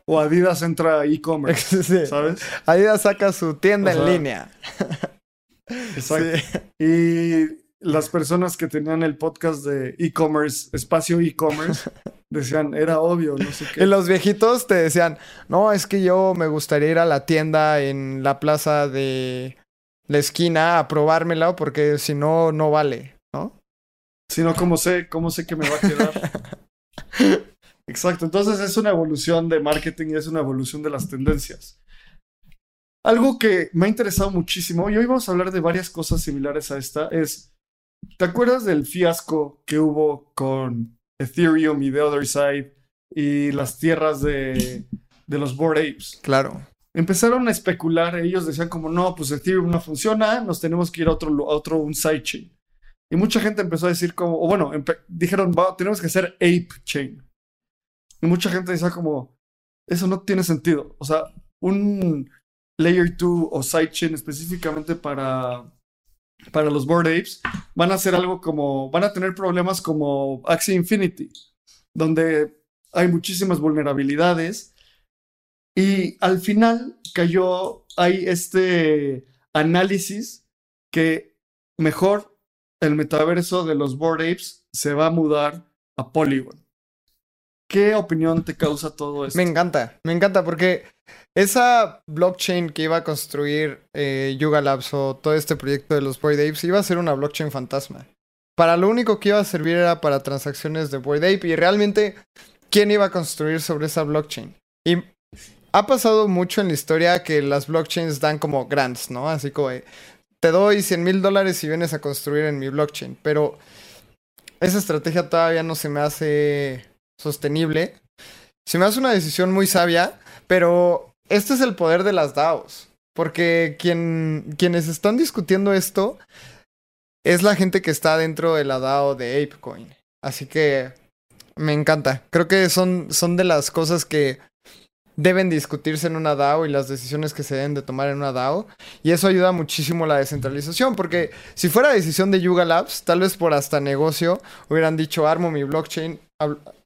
[SPEAKER 2] o Adidas entra a e-commerce,
[SPEAKER 1] Sí.
[SPEAKER 2] ¿sabes?
[SPEAKER 1] Adidas saca su tienda
[SPEAKER 2] O sea,
[SPEAKER 1] en línea.
[SPEAKER 2] Exacto.
[SPEAKER 1] Sí.
[SPEAKER 2] Y las personas que tenían el podcast de e-commerce, espacio e-commerce, decían, era obvio, no sé
[SPEAKER 1] Y
[SPEAKER 2] qué.
[SPEAKER 1] los viejitos te decían, no, es que yo me gustaría ir a la tienda en la plaza de la esquina a probármela porque si no, no vale, ¿no?
[SPEAKER 2] Si no, ¿cómo sé, cómo sé que me va a quedar? Exacto. Entonces es una evolución de marketing y es una evolución de las tendencias. Algo que me ha interesado muchísimo, y hoy vamos a hablar de varias cosas similares a esta, es, ¿te acuerdas del fiasco que hubo con Ethereum y The Other Side y las tierras de, de los Bored Apes?
[SPEAKER 1] Claro.
[SPEAKER 2] Empezaron a especular, ellos decían como, no, pues Ethereum no funciona, nos tenemos que ir a otro, a otro un sidechain. Y mucha gente empezó a decir como, o bueno, dijeron, "Va, tenemos que hacer Ape Chain. Y mucha gente decía como, eso no tiene sentido. O sea, un Layer 2 o sidechain específicamente para, para los Bored Apes van a hacer algo como, van a tener problemas como Axie Infinity, donde hay muchísimas vulnerabilidades. Y al final cayó, hay este análisis que mejor el metaverso de los Bored Apes se va a mudar a Polygon. ¿Qué opinión te causa todo esto?
[SPEAKER 1] Me encanta, me encanta porque esa blockchain que iba a construir eh, Yuga Labs o todo este proyecto de los Bored Apes iba a ser una blockchain fantasma. Para lo único que iba a servir era para transacciones de Bored Ape y realmente, ¿quién iba a construir sobre esa blockchain? Y ha pasado mucho en la historia que las blockchains dan como grants, ¿no? Así como, te doy 100 mil dólares si vienes a construir en mi blockchain, pero esa estrategia todavía no se me hace sostenible. Se me hace una decisión muy sabia, pero este es el poder de las DAOs. Porque quien, quienes están discutiendo esto es la gente que está dentro de la DAO de ApeCoin. Así que me encanta. Creo que son, son de las cosas que deben discutirse en una DAO y las decisiones que se deben de tomar en una DAO. Y eso ayuda muchísimo a la descentralización, porque si fuera decisión de Yuga Labs, tal vez por hasta negocio, hubieran dicho, armo mi blockchain,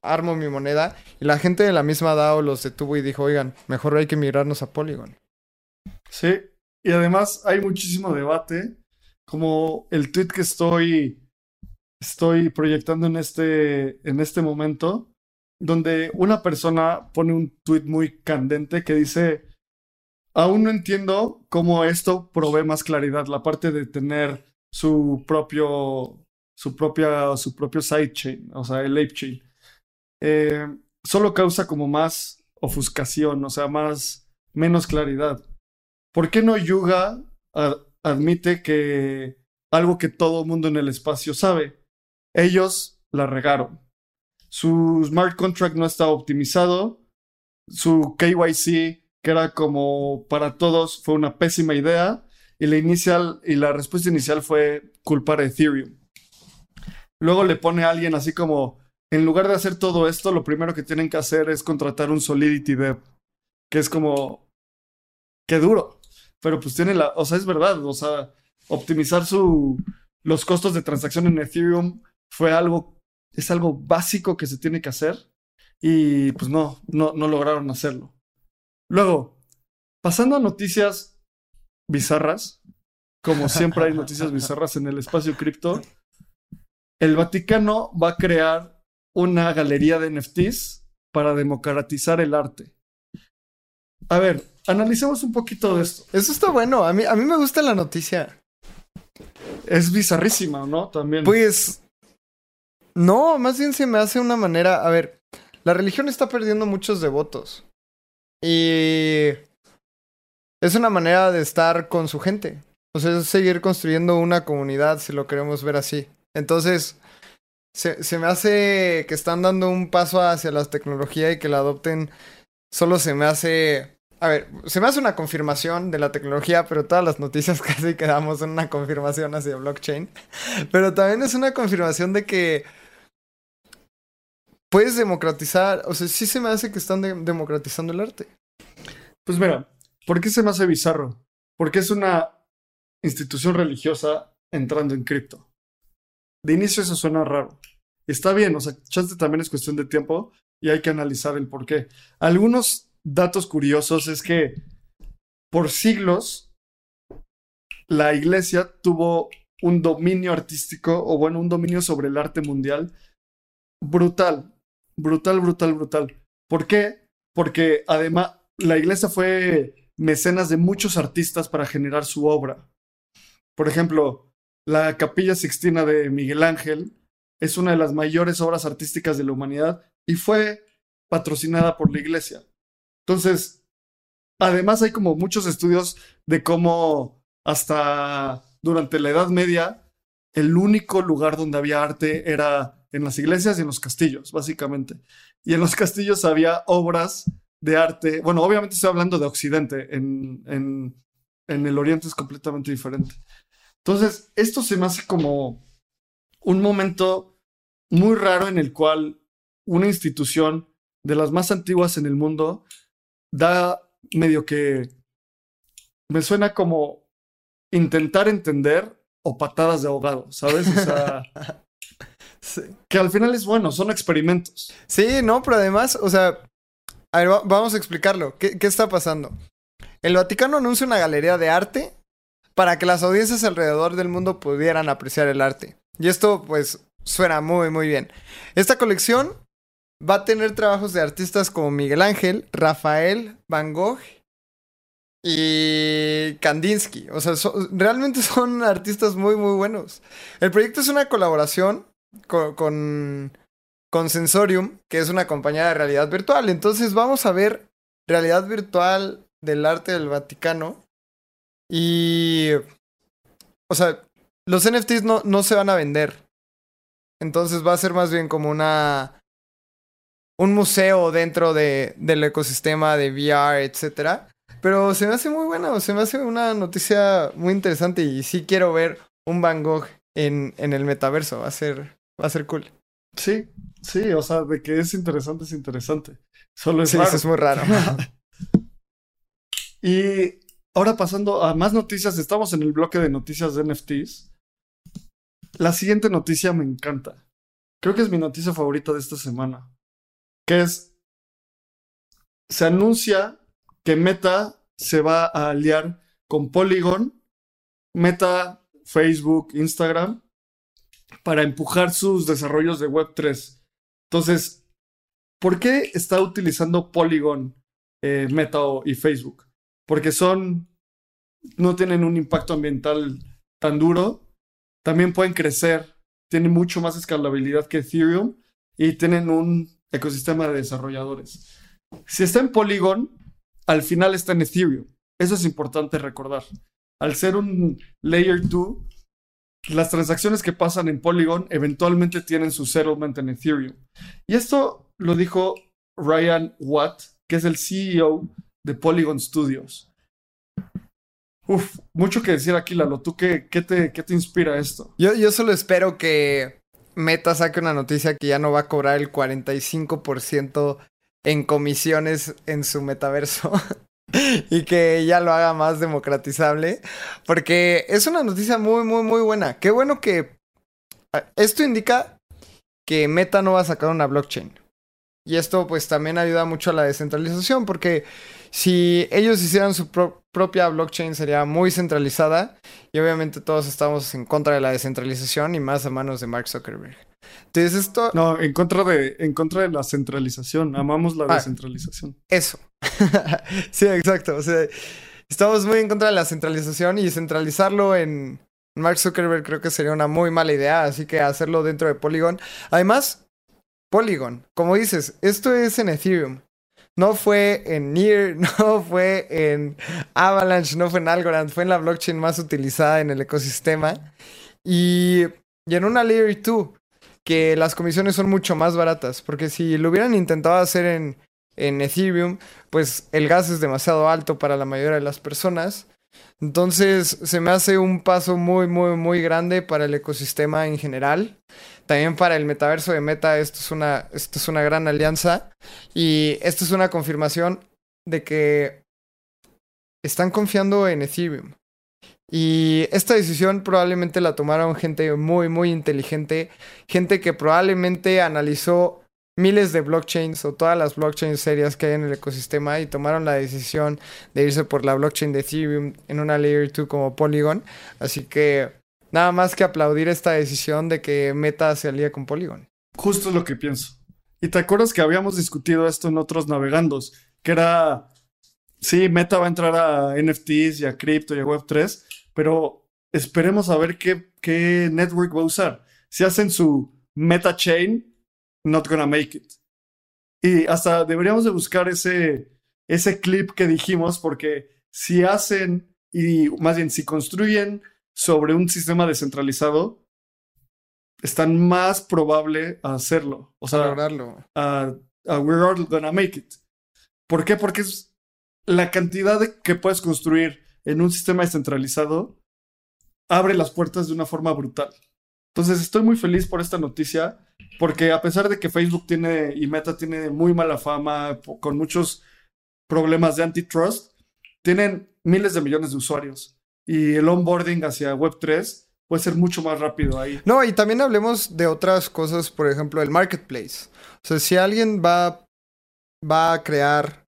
[SPEAKER 1] armo mi moneda, y la gente de la misma DAO los detuvo y dijo, oigan, mejor hay que migrarnos a Polygon.
[SPEAKER 2] Sí, y además hay muchísimo debate, como el tweet que estoy, estoy proyectando en este, en este momento, donde una persona pone un tweet muy candente que dice, aún no entiendo cómo esto provee más claridad, la parte de tener su propio, su propia, su propio sidechain, o sea, el ape chain. Eh, solo causa como más ofuscación, o sea, más, menos claridad. ¿Por qué no Yuga admite que algo que todo mundo en el espacio sabe? Ellos la regaron. Su smart contract no estaba optimizado. Su KYC, que era como para todos, fue una pésima idea. Y la inicial y la respuesta inicial fue culpar a Ethereum. Luego le pone a alguien así como, en lugar de hacer todo esto, lo primero que tienen que hacer es contratar un Solidity Dev, que es como, qué duro. Pero pues tiene la, o sea, es verdad, o sea, optimizar su, los costos de transacción en Ethereum fue algo, es algo básico que se tiene que hacer y pues no, no, no lograron hacerlo. Luego, pasando a noticias bizarras, como siempre hay noticias bizarras en el espacio cripto, el Vaticano va a crear una galería de NFTs para democratizar el arte. A ver, analicemos un poquito de esto.
[SPEAKER 1] Eso está bueno, a mí, a mí me gusta la noticia.
[SPEAKER 2] Es bizarrísima, ¿no? También.
[SPEAKER 1] Pues, no, más bien se me hace una manera, a ver, la religión está perdiendo muchos devotos. Y es una manera de estar con su gente. O sea, es seguir construyendo una comunidad, si lo queremos ver así. Entonces, se, se me hace que están dando un paso hacia la tecnología y que la adopten. Solo se me hace. A ver, se me hace una confirmación de la tecnología, pero todas las noticias casi quedamos en una confirmación hacia blockchain. Pero también es una confirmación de que puedes democratizar. O sea, sí se me hace que están de- democratizando el arte.
[SPEAKER 2] Pues mira, ¿por qué se me hace bizarro? Porque es una institución religiosa entrando en cripto. De inicio eso suena raro. Está bien, o sea, chance también es cuestión de tiempo y hay que analizar el por qué. Algunos datos curiosos es que por siglos la iglesia tuvo un dominio artístico, o bueno, un dominio sobre el arte mundial brutal, brutal, brutal, brutal. ¿Por qué? Porque además la iglesia fue mecenas de muchos artistas para generar su obra. Por ejemplo, la Capilla Sixtina de Miguel Ángel es una de las mayores obras artísticas de la humanidad y fue patrocinada por la iglesia. Entonces, además hay como muchos estudios de cómo hasta durante la Edad Media el único lugar donde había arte era en las iglesias y en los castillos, básicamente. Y en los castillos había obras de arte. Bueno, obviamente estoy hablando de Occidente, en, en, en el Oriente es completamente diferente. Entonces, esto se me hace como un momento muy raro en el cual una institución de las más antiguas en el mundo da medio que me suena como intentar entender o patadas de ahogado, ¿sabes? O sea, que al final es bueno, son experimentos.
[SPEAKER 1] Sí, no, pero además, o sea, a ver, vamos a explicarlo. ¿Qué, ¿Qué está pasando? El Vaticano anuncia una galería de arte para que las audiencias alrededor del mundo pudieran apreciar el arte. Y esto, pues, suena muy, muy bien. Esta colección va a tener trabajos de artistas como Miguel Ángel, Rafael, Van Gogh y Kandinsky. O sea, realmente son artistas muy, muy buenos. El proyecto es una colaboración con, con, con, Sensorium, que es una compañía de realidad virtual. Entonces vamos a ver realidad virtual del arte del Vaticano. Y... O sea, los NFTs no, no se van a vender. Entonces va a ser más bien como una un museo dentro de, del ecosistema de VR, etcétera. Pero se me hace muy buena, se me hace una noticia muy interesante y sí quiero ver un Van Gogh en, en el metaverso, va a ser, va a ser cool.
[SPEAKER 2] Sí, sí, o sea, de que es interesante, es interesante. Solo es
[SPEAKER 1] sí, Eso es muy raro.
[SPEAKER 2] y ahora pasando a más noticias, estamos en el bloque de noticias de NFTs. La siguiente noticia me encanta. Creo que es mi noticia favorita de esta semana que es, se anuncia que Meta se va a aliar con Polygon, Meta, Facebook, Instagram, para empujar sus desarrollos de Web3. Entonces, ¿por qué está utilizando Polygon, eh, Meta y Facebook? Porque son, no tienen un impacto ambiental tan duro, también pueden crecer, tienen mucho más escalabilidad que Ethereum y tienen un ecosistema de desarrolladores. Si está en Polygon, al final está en Ethereum. Eso es importante recordar. Al ser un Layer 2, las transacciones que pasan en Polygon eventualmente tienen su settlement en Ethereum. Y esto lo dijo Ryan Watt, que es el CEO de Polygon Studios. Uf, mucho que decir aquí, Lalo. ¿Tú qué, qué, te, qué te inspira esto?
[SPEAKER 1] Yo, yo solo espero que Meta saque una noticia que ya no va a cobrar el 45% en comisiones en su metaverso. y que ya lo haga más democratizable. Porque es una noticia muy, muy, muy buena. Qué bueno que... Ah, esto indica que Meta no va a sacar una blockchain. Y esto pues también ayuda mucho a la descentralización porque si ellos hicieran su propia blockchain sería muy centralizada y obviamente todos estamos en contra de la descentralización y más a manos de Mark Zuckerberg. Entonces esto...
[SPEAKER 2] No, en contra de, en contra de la centralización. Amamos la ah, descentralización.
[SPEAKER 1] Eso. sí, exacto. O sea, estamos muy en contra de la centralización y centralizarlo en Mark Zuckerberg creo que sería una muy mala idea. Así que hacerlo dentro de Polygon. Además, Polygon. Como dices, esto es en Ethereum. No fue en Near, no fue en Avalanche, no fue en Algorand, fue en la blockchain más utilizada en el ecosistema. Y, y en una Layer 2, que las comisiones son mucho más baratas, porque si lo hubieran intentado hacer en, en Ethereum, pues el gas es demasiado alto para la mayoría de las personas. Entonces se me hace un paso muy, muy, muy grande para el ecosistema en general. También para el metaverso de Meta, esto es una, esto es una gran alianza. Y esto es una confirmación de que están confiando en Ethereum. Y esta decisión probablemente la tomaron gente muy, muy inteligente, gente que probablemente analizó miles de blockchains o todas las blockchains serias que hay en el ecosistema y tomaron la decisión de irse por la blockchain de Ethereum en una layer 2 como Polygon. Así que nada más que aplaudir esta decisión de que Meta se alía con Polygon.
[SPEAKER 2] Justo es lo que pienso. Y te acuerdas que habíamos discutido esto en otros navegandos, que era, sí, Meta va a entrar a NFTs y a cripto y a Web3, pero esperemos a ver qué, qué network va a usar. Si hacen su Meta Chain, not gonna make it. Y hasta deberíamos de buscar ese, ese clip que dijimos, porque si hacen, y más bien si construyen sobre un sistema descentralizado, están más probable a hacerlo. O sea,
[SPEAKER 1] lograrlo.
[SPEAKER 2] a, a we're all gonna make it. ¿Por qué? Porque es la cantidad de que puedes construir en un sistema descentralizado abre las puertas de una forma brutal. Entonces estoy muy feliz por esta noticia, porque a pesar de que Facebook tiene y Meta tiene muy mala fama, con muchos problemas de antitrust, tienen miles de millones de usuarios y el onboarding hacia Web3 puede ser mucho más rápido ahí.
[SPEAKER 1] No, y también hablemos de otras cosas, por ejemplo, el marketplace. O sea, si alguien va, va a crear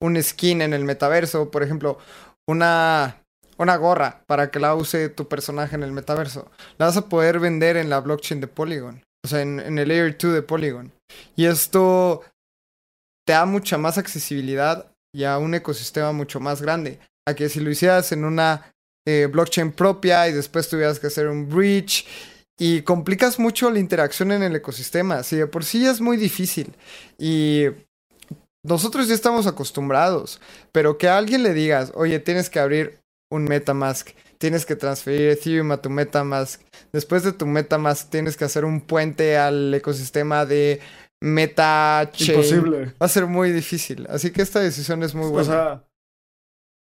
[SPEAKER 1] un skin en el metaverso, por ejemplo, una una gorra para que la use tu personaje en el metaverso. La vas a poder vender en la blockchain de Polygon. O sea, en, en el Layer 2 de Polygon. Y esto te da mucha más accesibilidad y a un ecosistema mucho más grande. A que si lo hicieras en una eh, blockchain propia y después tuvieras que hacer un bridge y complicas mucho la interacción en el ecosistema. Si de por sí es muy difícil y nosotros ya estamos acostumbrados, pero que a alguien le digas, oye, tienes que abrir un MetaMask, tienes que transferir Ethereum a tu MetaMask. Después de tu MetaMask tienes que hacer un puente al ecosistema de MetaChain.
[SPEAKER 2] Imposible.
[SPEAKER 1] Va a ser muy difícil. Así que esta decisión es muy
[SPEAKER 2] O
[SPEAKER 1] buena.
[SPEAKER 2] sea,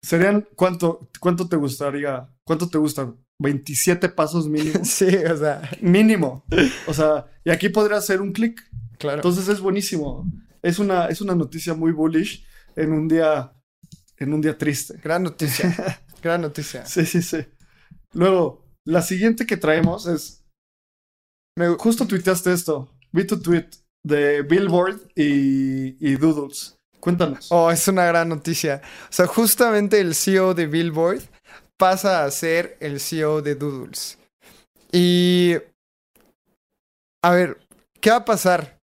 [SPEAKER 2] serían, ¿cuánto, cuánto te gustaría? ¿Cuánto te gustan? 27 pasos mínimo.
[SPEAKER 1] sí, o sea,
[SPEAKER 2] mínimo. O sea, y aquí podría hacer un clic.
[SPEAKER 1] claro.
[SPEAKER 2] Entonces es buenísimo. Es una, es una noticia muy bullish en un día, en un día triste.
[SPEAKER 1] Gran noticia. Gran noticia.
[SPEAKER 2] Sí, sí, sí. Luego, la siguiente que traemos es. Me, justo tuiteaste esto. Vi tu tweet de Billboard y, y Doodles. Cuéntanos.
[SPEAKER 1] Oh, es una gran noticia. O sea, justamente el CEO de Billboard pasa a ser el CEO de Doodles. Y... A ver, ¿qué va a pasar?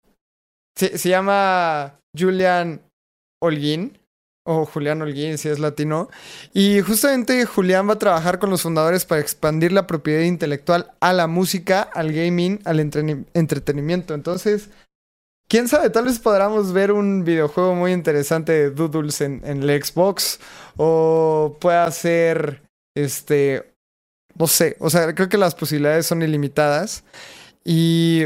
[SPEAKER 1] Se, llama Julian Holguín, o Julián Holguín si es latino. Y justamente Julián va a trabajar con los fundadores para expandir la propiedad intelectual a la música, al gaming, al entretenimiento. Entonces, quién sabe, tal vez podamos ver un videojuego muy interesante de Doodles en, en el Xbox. O pueda ser, este, no sé, o sea, creo que las posibilidades son ilimitadas. Y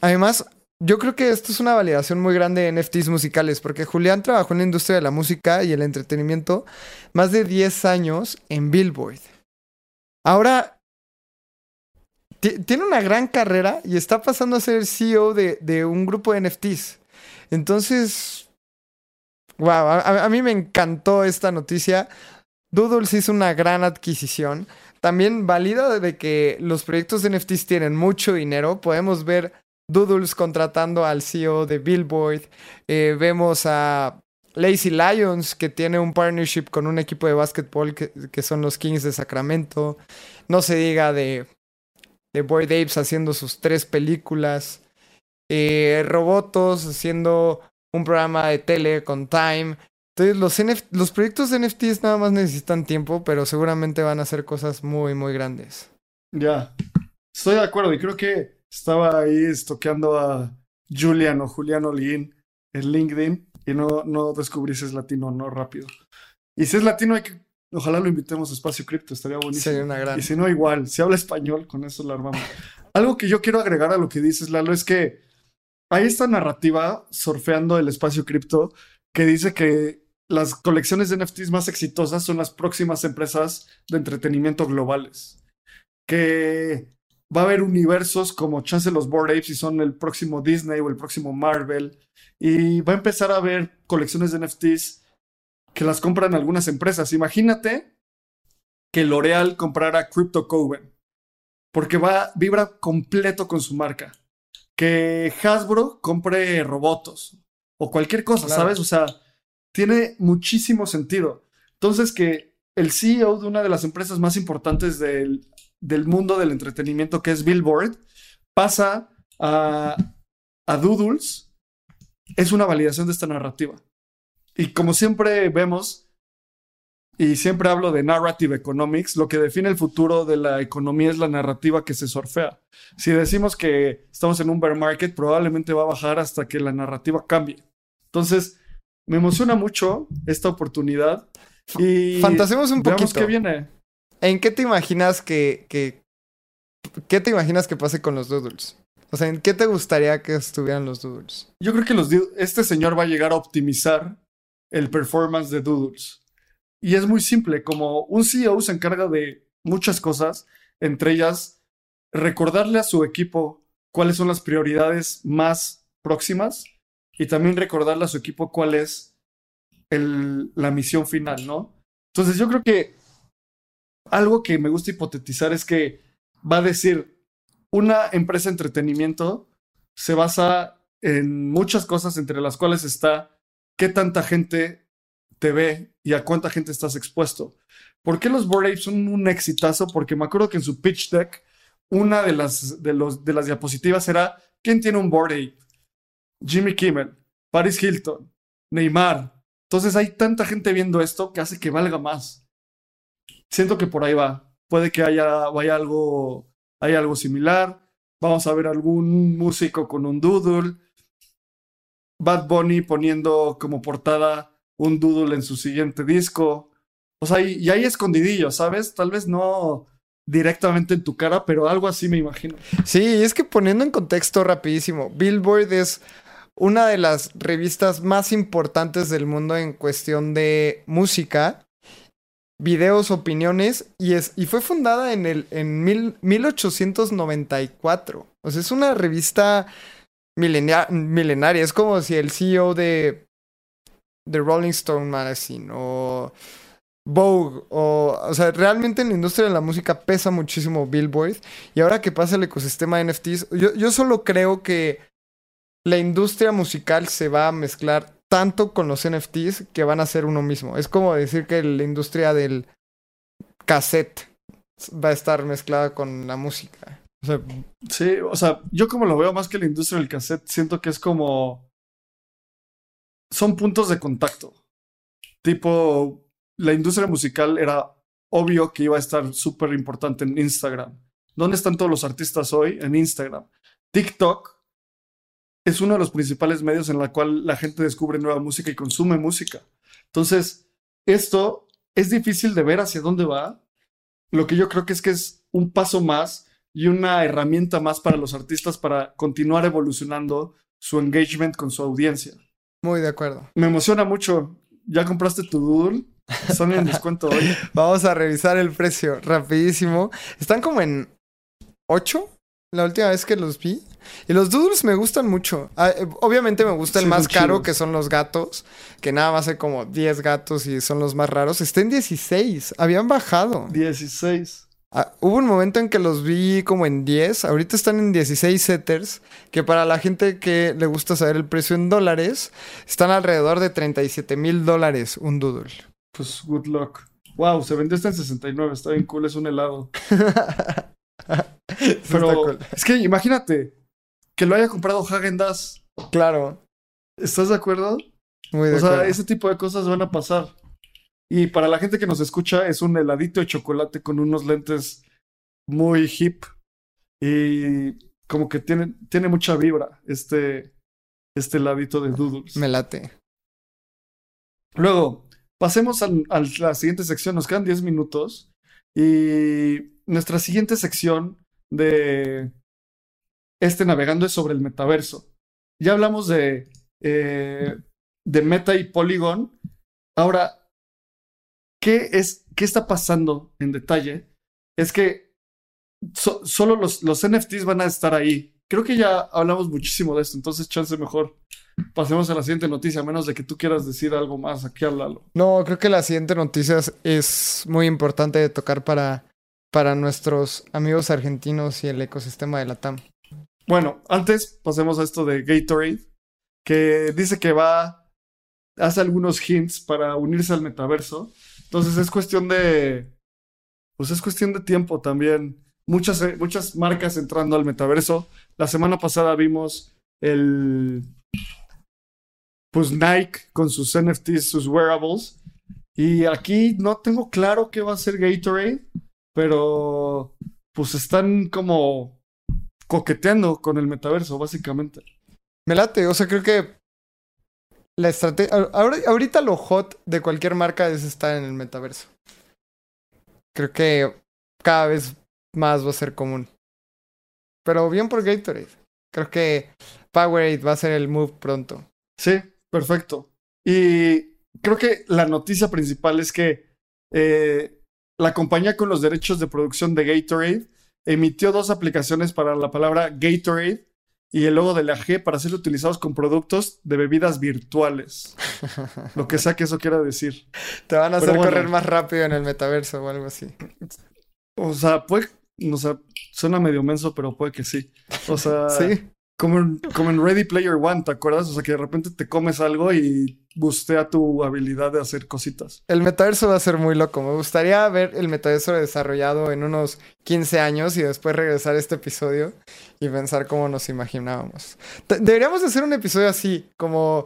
[SPEAKER 1] además, yo creo que esto es una validación muy grande de NFTs musicales, porque Julián trabajó en la industria de la música y el entretenimiento más de 10 años en Billboard. Ahora, tiene una gran carrera y está pasando a ser CEO de, de un grupo de NFTs. Entonces, wow, a, a mí me encantó esta noticia. Doodles hizo una gran adquisición. También valida de que los proyectos de NFTs tienen mucho dinero. Podemos ver Doodles contratando al CEO de Billboard. Eh, vemos a Lazy Lions, que tiene un partnership con un equipo de básquetbol que, que son los Kings de Sacramento. No se diga de, de Boy Apes haciendo sus tres películas. Eh, Robotos haciendo un programa de tele con Time. Entonces, los, NF los proyectos de NFTs nada más necesitan tiempo, pero seguramente van a hacer cosas muy, muy grandes.
[SPEAKER 2] Ya. Estoy de acuerdo y creo que estaba ahí estoqueando a Julian o Julián Holguín en LinkedIn y no, no descubrí si es latino no rápido. Y si es latino, hay que, ojalá lo invitemos a Espacio Cripto, estaría buenísimo.
[SPEAKER 1] Sería una gran.
[SPEAKER 2] Y si no, igual, si habla español, con eso la armamos. Algo que yo quiero agregar a lo que dices, Lalo, es que hay esta narrativa surfeando el espacio cripto que dice que las colecciones de NFTs más exitosas son las próximas empresas de entretenimiento globales. Que va a haber universos como chance los Bored Apes y son el próximo Disney o el próximo Marvel. Y va a empezar a haber colecciones de NFTs que las compran algunas empresas. Imagínate que L'Oreal comprara Crypto Coven porque va, vibra completo con su marca. que Hasbro compre robots o cualquier cosa,
[SPEAKER 1] Claro.
[SPEAKER 2] ¿sabes? O sea, tiene muchísimo sentido. Entonces, que el CEO de una de las empresas más importantes del, del mundo del entretenimiento, que es Billboard, pasa a, a Doodles, es una validación de esta narrativa. Y como siempre vemos, y siempre hablo de narrative economics, lo que define el futuro de la economía es la narrativa que se surfea. Si decimos que estamos en un bear market, probablemente va a bajar hasta que la narrativa cambie. Entonces, me emociona mucho esta oportunidad. Y
[SPEAKER 1] Fantasemos un poquito.
[SPEAKER 2] qué viene.
[SPEAKER 1] ¿En qué te imaginas que, que... ¿Qué te imaginas que pase con los doodles? O sea, ¿en qué te gustaría que estuvieran los doodles?
[SPEAKER 2] Yo creo que los, este señor va a llegar a optimizar el performance de Doodles. Y es muy simple, como un CEO se encarga de muchas cosas, entre ellas recordarle a su equipo cuáles son las prioridades más próximas y también recordarle a su equipo cuál es el- la misión final, ¿no? Entonces yo creo que algo que me gusta hipotetizar es que va a decir, una empresa de entretenimiento se basa en muchas cosas, entre las cuales está qué tanta gente te ve y a cuánta gente estás expuesto. ¿Por qué los Bored Apes son un exitazo? Porque me acuerdo que en su pitch deck, una de las, de las diapositivas era, ¿quién tiene un Bored Ape? Jimmy Kimmel, Paris Hilton, Neymar. Entonces hay tanta gente viendo esto que hace que valga más. Siento que por ahí va. Puede que haya, vaya algo, haya algo similar. Vamos a ver algún músico con un doodle. Bad Bunny poniendo como portada un doodle en su siguiente disco. O sea, y, y ahí escondidillo, ¿sabes? Tal vez no directamente en tu cara, pero algo así me imagino.
[SPEAKER 1] Sí, es que poniendo en contexto rapidísimo, Billboard es una de las revistas más importantes del mundo en cuestión de música, videos, opiniones, y, es, y fue fundada en, el, en mil, 1894. O sea, es una revista milenia- milenaria. Es como si el CEO de, de Rolling Stone Magazine o Vogue o... O sea, realmente en la industria de la música pesa muchísimo Billboard. Y ahora que pasa el ecosistema de NFTs, yo, yo solo creo que la industria musical se va a mezclar tanto con los NFTs que van a ser uno mismo. Es como decir que la industria del cassette va a estar mezclada con la música.
[SPEAKER 2] Sí, o sea, yo como lo veo más que la industria del cassette, siento que es como... Son puntos de contacto. Tipo, la industria musical era obvio que iba a estar súper importante en Instagram. ¿Dónde están todos los artistas hoy? En Instagram. TikTok es uno de los principales medios en la cual la gente descubre nueva música y consume música. Entonces, esto es difícil de ver hacia dónde va. Lo que yo creo que es que es un paso más y una herramienta más para los artistas para continuar evolucionando su engagement con su audiencia.
[SPEAKER 1] muy de acuerdo.
[SPEAKER 2] Me emociona mucho. ¿Ya compraste tu Doodle? Están en descuento hoy.
[SPEAKER 1] Vamos a revisar el precio rapidísimo. Están como en 8 la última vez que los vi. Y los doodles me gustan mucho. Ah, eh, obviamente me gusta el
[SPEAKER 2] Sí,
[SPEAKER 1] más
[SPEAKER 2] son
[SPEAKER 1] caro, que son los gatos. Que nada más hay como 10 gatos y son los más raros. Está en 16. Habían bajado.
[SPEAKER 2] 16.
[SPEAKER 1] Ah, hubo un momento en que los vi como en 10. Ahorita están en 16 setters. Que para la gente que le gusta saber el precio en dólares, están alrededor de 37 mil dólares un doodle.
[SPEAKER 2] Pues good luck. Wow, se vendió hasta en 69. Está bien cool, es un helado. Pero
[SPEAKER 1] cool.
[SPEAKER 2] es que imagínate que lo haya comprado Hagen Dazs.
[SPEAKER 1] Claro.
[SPEAKER 2] ¿Estás de acuerdo?
[SPEAKER 1] Muy de
[SPEAKER 2] O sea, ese tipo de cosas van a pasar. Y para la gente que nos escucha, es un heladito de chocolate con unos lentes muy hip. Y como que tiene, tiene mucha vibra este, este heladito de Doodles.
[SPEAKER 1] Me late.
[SPEAKER 2] Luego, pasemos al- a la siguiente sección. Nos quedan 10 minutos. Y nuestra siguiente sección de este navegando es sobre el metaverso. Ya hablamos de, eh, de Meta y Polygon. Ahora, ¿qué, es, ¿qué está pasando en detalle? Es que so- solo los, los NFTs van a estar ahí. Creo que ya hablamos muchísimo de esto, entonces chance mejor. Pasemos a la siguiente noticia, a menos de que tú quieras decir algo más. Aquí háblalo.
[SPEAKER 1] No, creo que la siguiente noticia es- es muy importante de tocar para, para nuestros amigos argentinos y el ecosistema de la TAM.
[SPEAKER 2] bueno, antes pasemos a esto de Gatorade, que dice que va, hace algunos hints para unirse al metaverso. Entonces es cuestión de, pues es cuestión de tiempo también. Muchas, eh, muchas marcas entrando al metaverso. La semana pasada vimos el, pues Nike con sus NFTs, sus wearables. Y aquí no tengo claro qué va a ser Gatorade, pero pues están como coqueteando con el metaverso, básicamente.
[SPEAKER 1] Me late, o sea, creo que la estrategia. Ahorita lo hot de cualquier marca es estar en el metaverso. Creo que cada vez más va a ser común. Pero bien por Gatorade. Creo que Powerade va a ser el move pronto.
[SPEAKER 2] Sí, perfecto. Y creo que la noticia principal es que eh, la compañía con los derechos de producción de Gatorade emitió dos aplicaciones para la palabra Gatorade y el logo de la G para ser utilizados con productos de bebidas virtuales. Lo que sea que eso quiera decir.
[SPEAKER 1] Te van a hacer correr más rápido en el metaverso o algo así.
[SPEAKER 2] O sea, puede, o sea, suena medio menso, pero puede que sí. O sea,
[SPEAKER 1] sí.
[SPEAKER 2] Como en, como en Ready Player One, ¿te acuerdas? O sea, que de repente te comes algo y bustea tu habilidad de hacer cositas.
[SPEAKER 1] El metaverso va a ser muy loco. Me gustaría ver el metaverso desarrollado en unos 15 años y después regresar a este episodio y pensar cómo nos imaginábamos. Deberíamos hacer un episodio así, como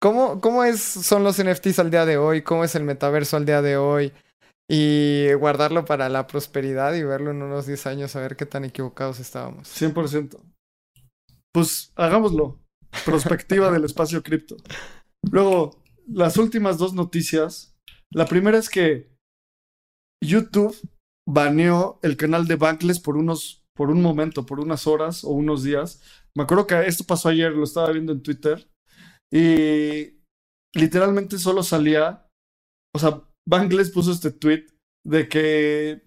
[SPEAKER 1] cómo, cómo es, son los NFTs al día de hoy, cómo es el metaverso al día de hoy y guardarlo para la prosperidad y verlo en unos 10 años a ver qué tan equivocados estábamos.
[SPEAKER 2] 100%. Pues hagámoslo. Prospectiva del espacio cripto. Luego, las últimas dos noticias. La primera es que YouTube baneó el canal de Bankless por unos, por un momento, por unas horas o unos días. Me acuerdo que esto pasó ayer, lo estaba viendo en Twitter. Y literalmente solo salía, o sea, Bankless puso este tweet de que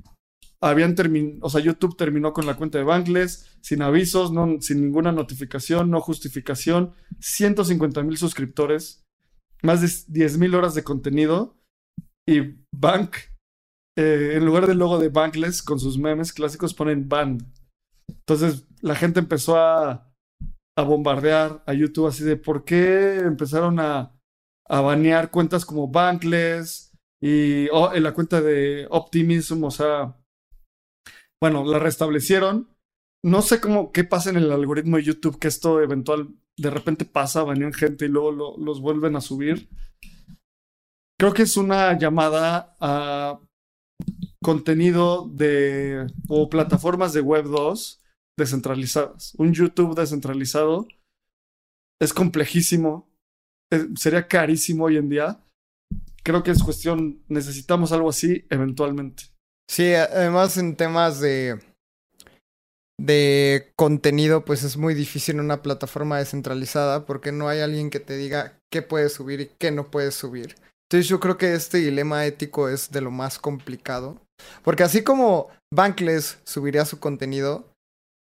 [SPEAKER 2] habían terminado, o sea, YouTube terminó con la cuenta de Bankless, sin avisos, no, sin ninguna notificación, no justificación, 150 mil suscriptores, más de 10 mil horas de contenido y Bank, eh, en lugar del logo de Bankless, con sus memes clásicos ponen Band. Entonces la gente empezó a, a bombardear a YouTube así de por qué empezaron a, a banear cuentas como Bankless y oh, en la cuenta de Optimism, o sea, bueno, la restablecieron. No sé cómo, qué pasa en el algoritmo de YouTube, que esto eventual de repente pasa, banean gente y luego los vuelven a subir. Creo que es una llamada a contenido de o plataformas de Web 2 descentralizadas. Un YouTube descentralizado es complejísimo, eh, sería carísimo hoy en día. Creo que es cuestión, necesitamos algo así eventualmente.
[SPEAKER 1] Sí, además en temas de, de contenido, pues es muy difícil en una plataforma descentralizada porque no hay alguien que te diga qué puedes subir y qué no puedes subir. Entonces yo creo que este dilema ético es de lo más complicado. Porque así como Bankless subiría su contenido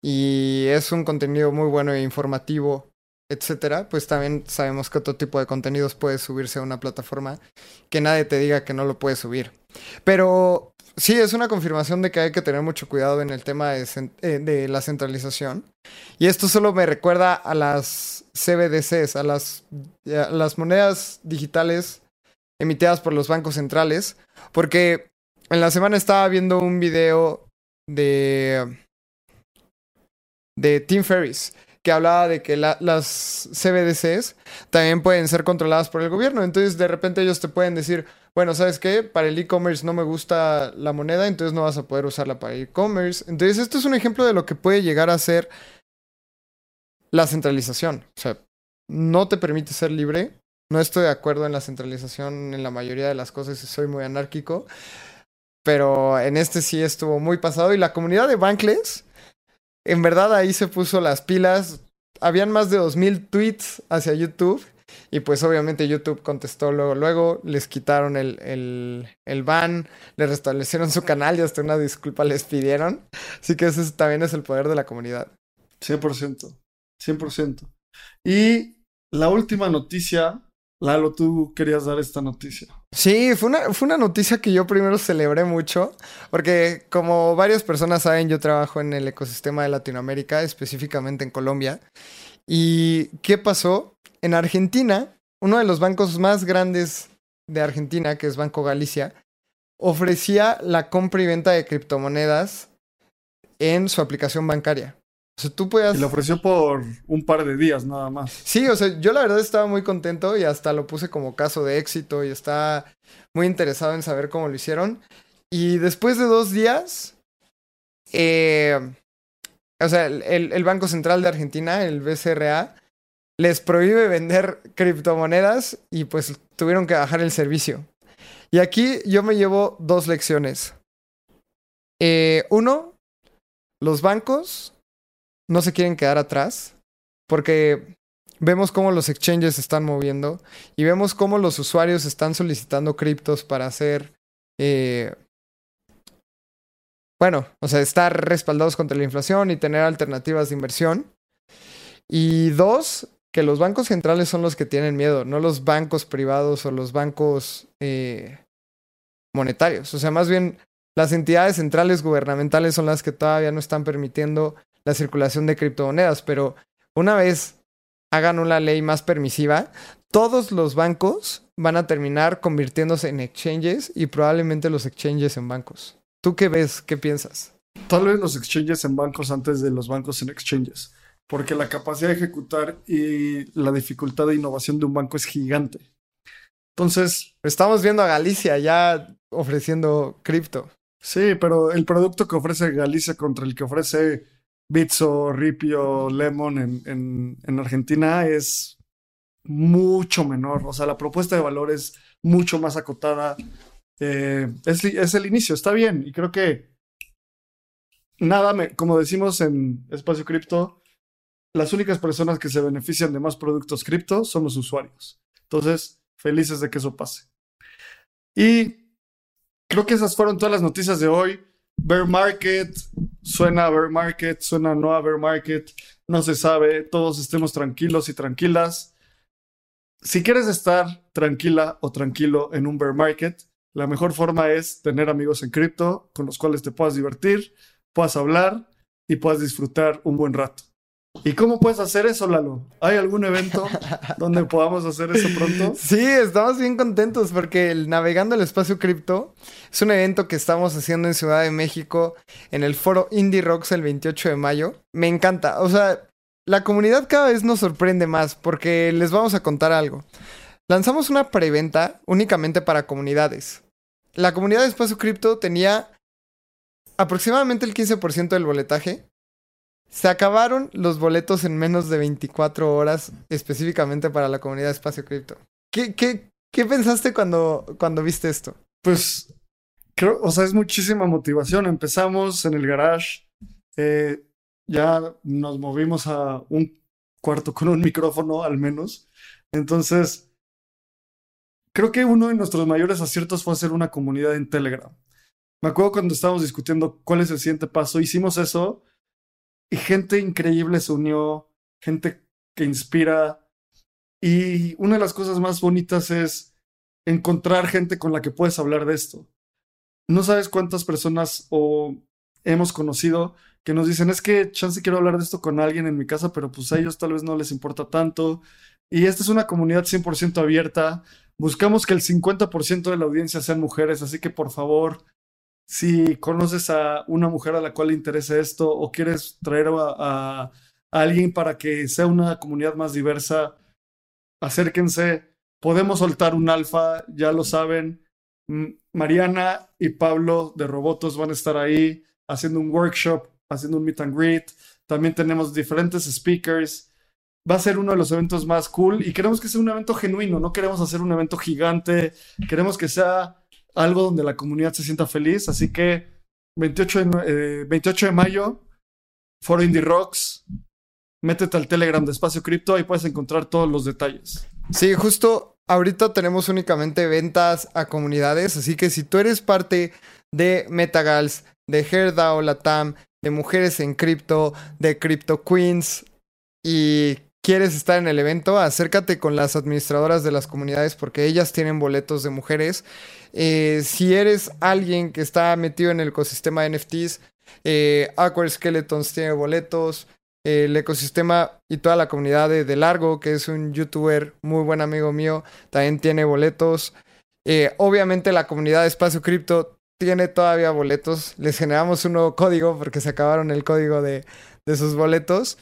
[SPEAKER 1] y es un contenido muy bueno e informativo, etcétera, pues también sabemos que otro tipo de contenidos puede subirse a una plataforma que nadie te diga que no lo puede subir. Pero sí, es una confirmación de que hay que tener mucho cuidado en el tema de, eh, la centralización. Y esto solo me recuerda a las CBDCs, a las, monedas digitales emitidas por los bancos centrales, porque en la semana estaba viendo un video de de Tim Ferriss que hablaba de que las CBDCs también pueden ser controladas por el gobierno. Entonces, de repente ellos te pueden decir, bueno, ¿sabes qué? Para el e-commerce no me gusta la moneda, entonces no vas a poder usarla para e-commerce. Entonces, esto es un ejemplo de lo que puede llegar a ser la centralización. O sea, no te permite ser libre. No estoy de acuerdo en la centralización en la mayoría de las cosas y soy muy anárquico. Pero en este sí estuvo muy pasado. Y la comunidad de Bankless, en verdad ahí se puso las pilas. Habían más de 2.000 tweets hacia YouTube y pues obviamente YouTube contestó luego, luego les quitaron el, el, el ban, les restablecieron su canal y hasta una disculpa les pidieron. Así que ese también es el poder de la comunidad.
[SPEAKER 2] 100%, 100%. Y la última noticia Lalo, tú querías dar esta noticia.
[SPEAKER 1] Sí, fue una, fue una noticia que yo primero celebré mucho, porque como varias personas saben, yo trabajo en el ecosistema de Latinoamérica, específicamente en Colombia. ¿Y qué pasó? En Argentina, uno de los bancos más grandes de Argentina, que es Banco Galicia, ofrecía la compra y venta de criptomonedas en su aplicación bancaria. O sea, tú puedes...
[SPEAKER 2] Y lo ofreció por un par de días nada más.
[SPEAKER 1] Sí, o sea, yo la verdad estaba muy contento y hasta lo puse como caso de éxito y estaba muy interesado en saber cómo lo hicieron. Y después de dos días, eh, o sea, el, el Banco Central de Argentina, el BCRA, les prohíbe vender criptomonedas y pues tuvieron que bajar el servicio. Y aquí yo me llevo dos lecciones. Eh, uno, los bancos no se quieren quedar atrás porque vemos cómo los exchanges se están moviendo y vemos cómo los usuarios están solicitando criptos para hacer... Eh, bueno, o sea, estar respaldados contra la inflación y tener alternativas de inversión. Y dos, que los bancos centrales son los que tienen miedo, no los bancos privados o los bancos eh, monetarios. O sea, más bien las entidades centrales gubernamentales son las que todavía no están permitiendo la circulación de criptomonedas, pero una vez hagan una ley más permisiva, todos los bancos van a terminar convirtiéndose en exchanges y probablemente los exchanges en bancos. ¿Tú qué ves? ¿Qué piensas?
[SPEAKER 2] Tal vez los exchanges en bancos antes de los bancos en exchanges, porque la capacidad de ejecutar y la dificultad de innovación de un banco es gigante. Entonces...
[SPEAKER 1] Estamos viendo a Galicia ya ofreciendo cripto.
[SPEAKER 2] Sí, pero el producto que ofrece Galicia contra el que ofrece Bitso, Ripio, Lemon en, en, Argentina es mucho menor. O sea, la propuesta de valor es mucho más acotada. Eh, es, es, el inicio, está bien. Y creo que nada, me, como decimos en Espacio Cripto, las únicas personas que se benefician de más productos cripto son los usuarios. Entonces, felices de que eso pase. Y creo que esas fueron todas las noticias de hoy. Bear market, suena bear market, suena no a bear market, no se sabe, todos estemos tranquilos y tranquilas. Si quieres estar tranquila o tranquilo en un bear market, la mejor forma es tener amigos en cripto con los cuales te puedas divertir, puedas hablar y puedas disfrutar un buen rato. ¿Y cómo puedes hacer eso, Lalo? ¿Hay algún evento donde podamos hacer eso pronto?
[SPEAKER 1] Sí, estamos bien contentos porque el Navegando el Espacio Cripto es un evento que estamos haciendo en Ciudad de México en el foro Indie Rocks el 28 de mayo. Me encanta, o sea, la comunidad cada vez nos sorprende más porque les vamos a contar algo. Lanzamos una preventa únicamente para comunidades. La comunidad de Espacio Cripto tenía aproximadamente el 15% del boletaje se acabaron los boletos en menos de 24 horas específicamente para la comunidad de Espacio Cripto. ¿Qué, pensaste cuando, cuando viste esto?
[SPEAKER 2] Pues, creo, o sea, es muchísima motivación. Empezamos en el garage, eh, ya nos movimos a un cuarto con un micrófono al menos. Entonces, creo que uno de nuestros mayores aciertos fue hacer una comunidad en Telegram. Me acuerdo cuando estábamos discutiendo cuál es el siguiente paso, hicimos eso y gente increíble se unió, gente que inspira. Y una de las cosas más bonitas es encontrar gente con la que puedes hablar de esto. No sabes cuántas personas o hemos conocido que nos dicen, es que chance quiero hablar de esto con alguien en mi casa, pero pues a ellos tal vez no les importa tanto. Y esta es una comunidad 100% abierta. Buscamos que el 50% de la audiencia sean mujeres, así que por favor, si conoces a una mujer a la cual le interesa esto o quieres traer a, alguien para que sea una comunidad más diversa, acérquense. Podemos soltar un alfa, ya lo saben. Mariana y Pablo de Robotos van a estar ahí haciendo un workshop, haciendo un meet and greet. También tenemos diferentes speakers. Va a ser uno de los eventos más cool y queremos que sea un evento genuino, no queremos hacer un evento gigante, queremos que sea algo donde la comunidad se sienta feliz. Así que 28 de, 28 eh, de mayo, Foro Indie Rocks, métete al Telegram de Espacio Cripto, ahí puedes encontrar todos los detalles.
[SPEAKER 1] Sí, justo ahorita tenemos únicamente ventas a comunidades, así que si tú eres parte de Metagals, de Herdao Latam, de Mujeres en Cripto, de Crypto Queens y quieres estar en el evento, acércate con las administradoras de las comunidades porque ellas tienen boletos de mujeres. Eh, si eres alguien que está metido en el ecosistema de NFTs, eh, Skeletons tiene boletos. El ecosistema y toda la comunidad de, de Largo, que es un youtuber muy buen amigo mío, también tiene boletos. Eh, obviamente la comunidad de Espacio Cripto tiene todavía boletos. Les generamos un nuevo código porque se acabaron el código de, de sus boletos.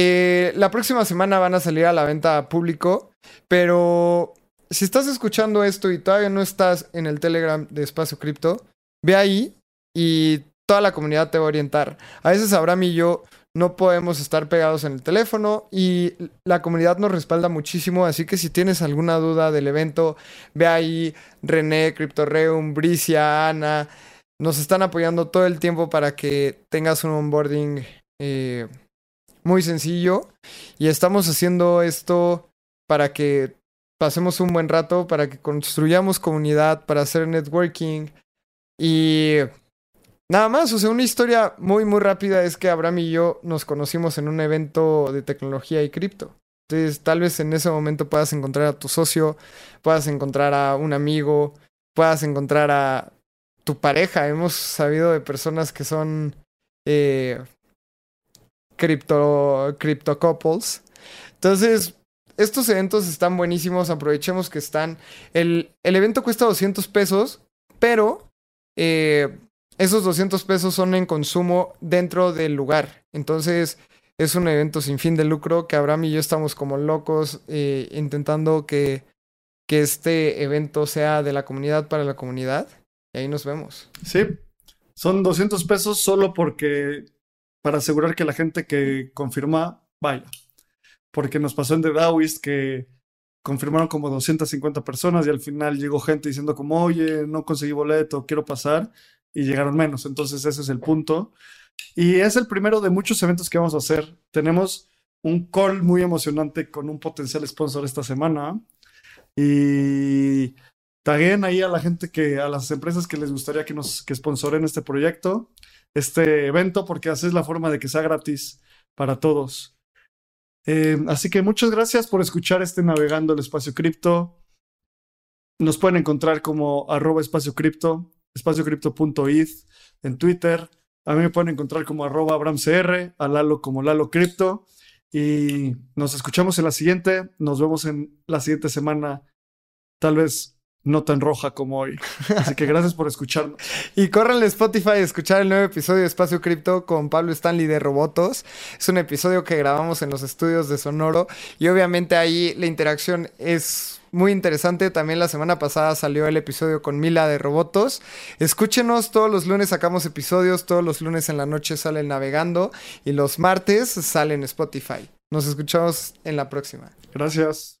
[SPEAKER 1] Eh, la próxima semana van a salir a la venta público, pero si estás escuchando esto y todavía no estás en el Telegram de Espacio Cripto, ve ahí y toda la comunidad te va a orientar. A veces Abraham y yo no podemos estar pegados en el teléfono y la comunidad nos respalda muchísimo, así que si tienes alguna duda del evento, ve ahí René, CryptoReum, Bricia, Ana, nos están apoyando todo el tiempo para que tengas un onboarding eh, muy sencillo y estamos haciendo esto para que pasemos un buen rato, para que construyamos comunidad, para hacer networking y nada más, o sea, una historia muy muy rápida es que Abraham y yo nos conocimos en un evento de tecnología y cripto. Entonces, tal vez en ese momento puedas encontrar a tu socio, puedas encontrar a un amigo, puedas encontrar a tu pareja. Hemos sabido de personas que son eh, crypto couples. Entonces, estos eventos están buenísimos, aprovechemos que están. El, el evento cuesta 200 pesos, pero eh, esos 200 pesos son en consumo dentro del lugar. Entonces, es un evento sin fin de lucro que Abraham y yo estamos como locos eh, intentando que, que este evento sea de la comunidad para la comunidad. Y ahí nos vemos.
[SPEAKER 2] Sí, son 200 pesos solo porque para asegurar que la gente que confirma vaya. Porque nos pasó en The Daoist que confirmaron como 250 personas y al final llegó gente diciendo como, oye, no conseguí boleto, quiero pasar y llegaron menos. Entonces ese es el punto. Y es el primero de muchos eventos que vamos a hacer. Tenemos un call muy emocionante con un potencial sponsor esta semana. Y taguen ahí a la gente que, a las empresas que les gustaría que nos que sponsoren este proyecto, este evento, porque así es la forma de que sea gratis para todos. Eh, así que muchas gracias por escuchar este Navegando el Espacio Cripto. Nos pueden encontrar como arroba espacio cripto, espaciocripto.id en Twitter. A mí me pueden encontrar como arroba abramcr, a Lalo como Lalo Cripto. Y nos escuchamos en la siguiente. Nos vemos en la siguiente semana. Tal vez no tan roja como hoy. Así que gracias por escucharnos.
[SPEAKER 1] Y córranle a Spotify a escuchar el nuevo episodio de Espacio Cripto con Pablo Stanley de Robotos. Es un episodio que grabamos en los estudios de Sonoro y obviamente ahí la interacción es muy interesante. También la semana pasada salió el episodio con Mila de Robotos. Escúchenos, todos los lunes sacamos episodios, todos los lunes en la noche salen navegando y los martes salen Spotify. Nos escuchamos en la próxima.
[SPEAKER 2] Gracias.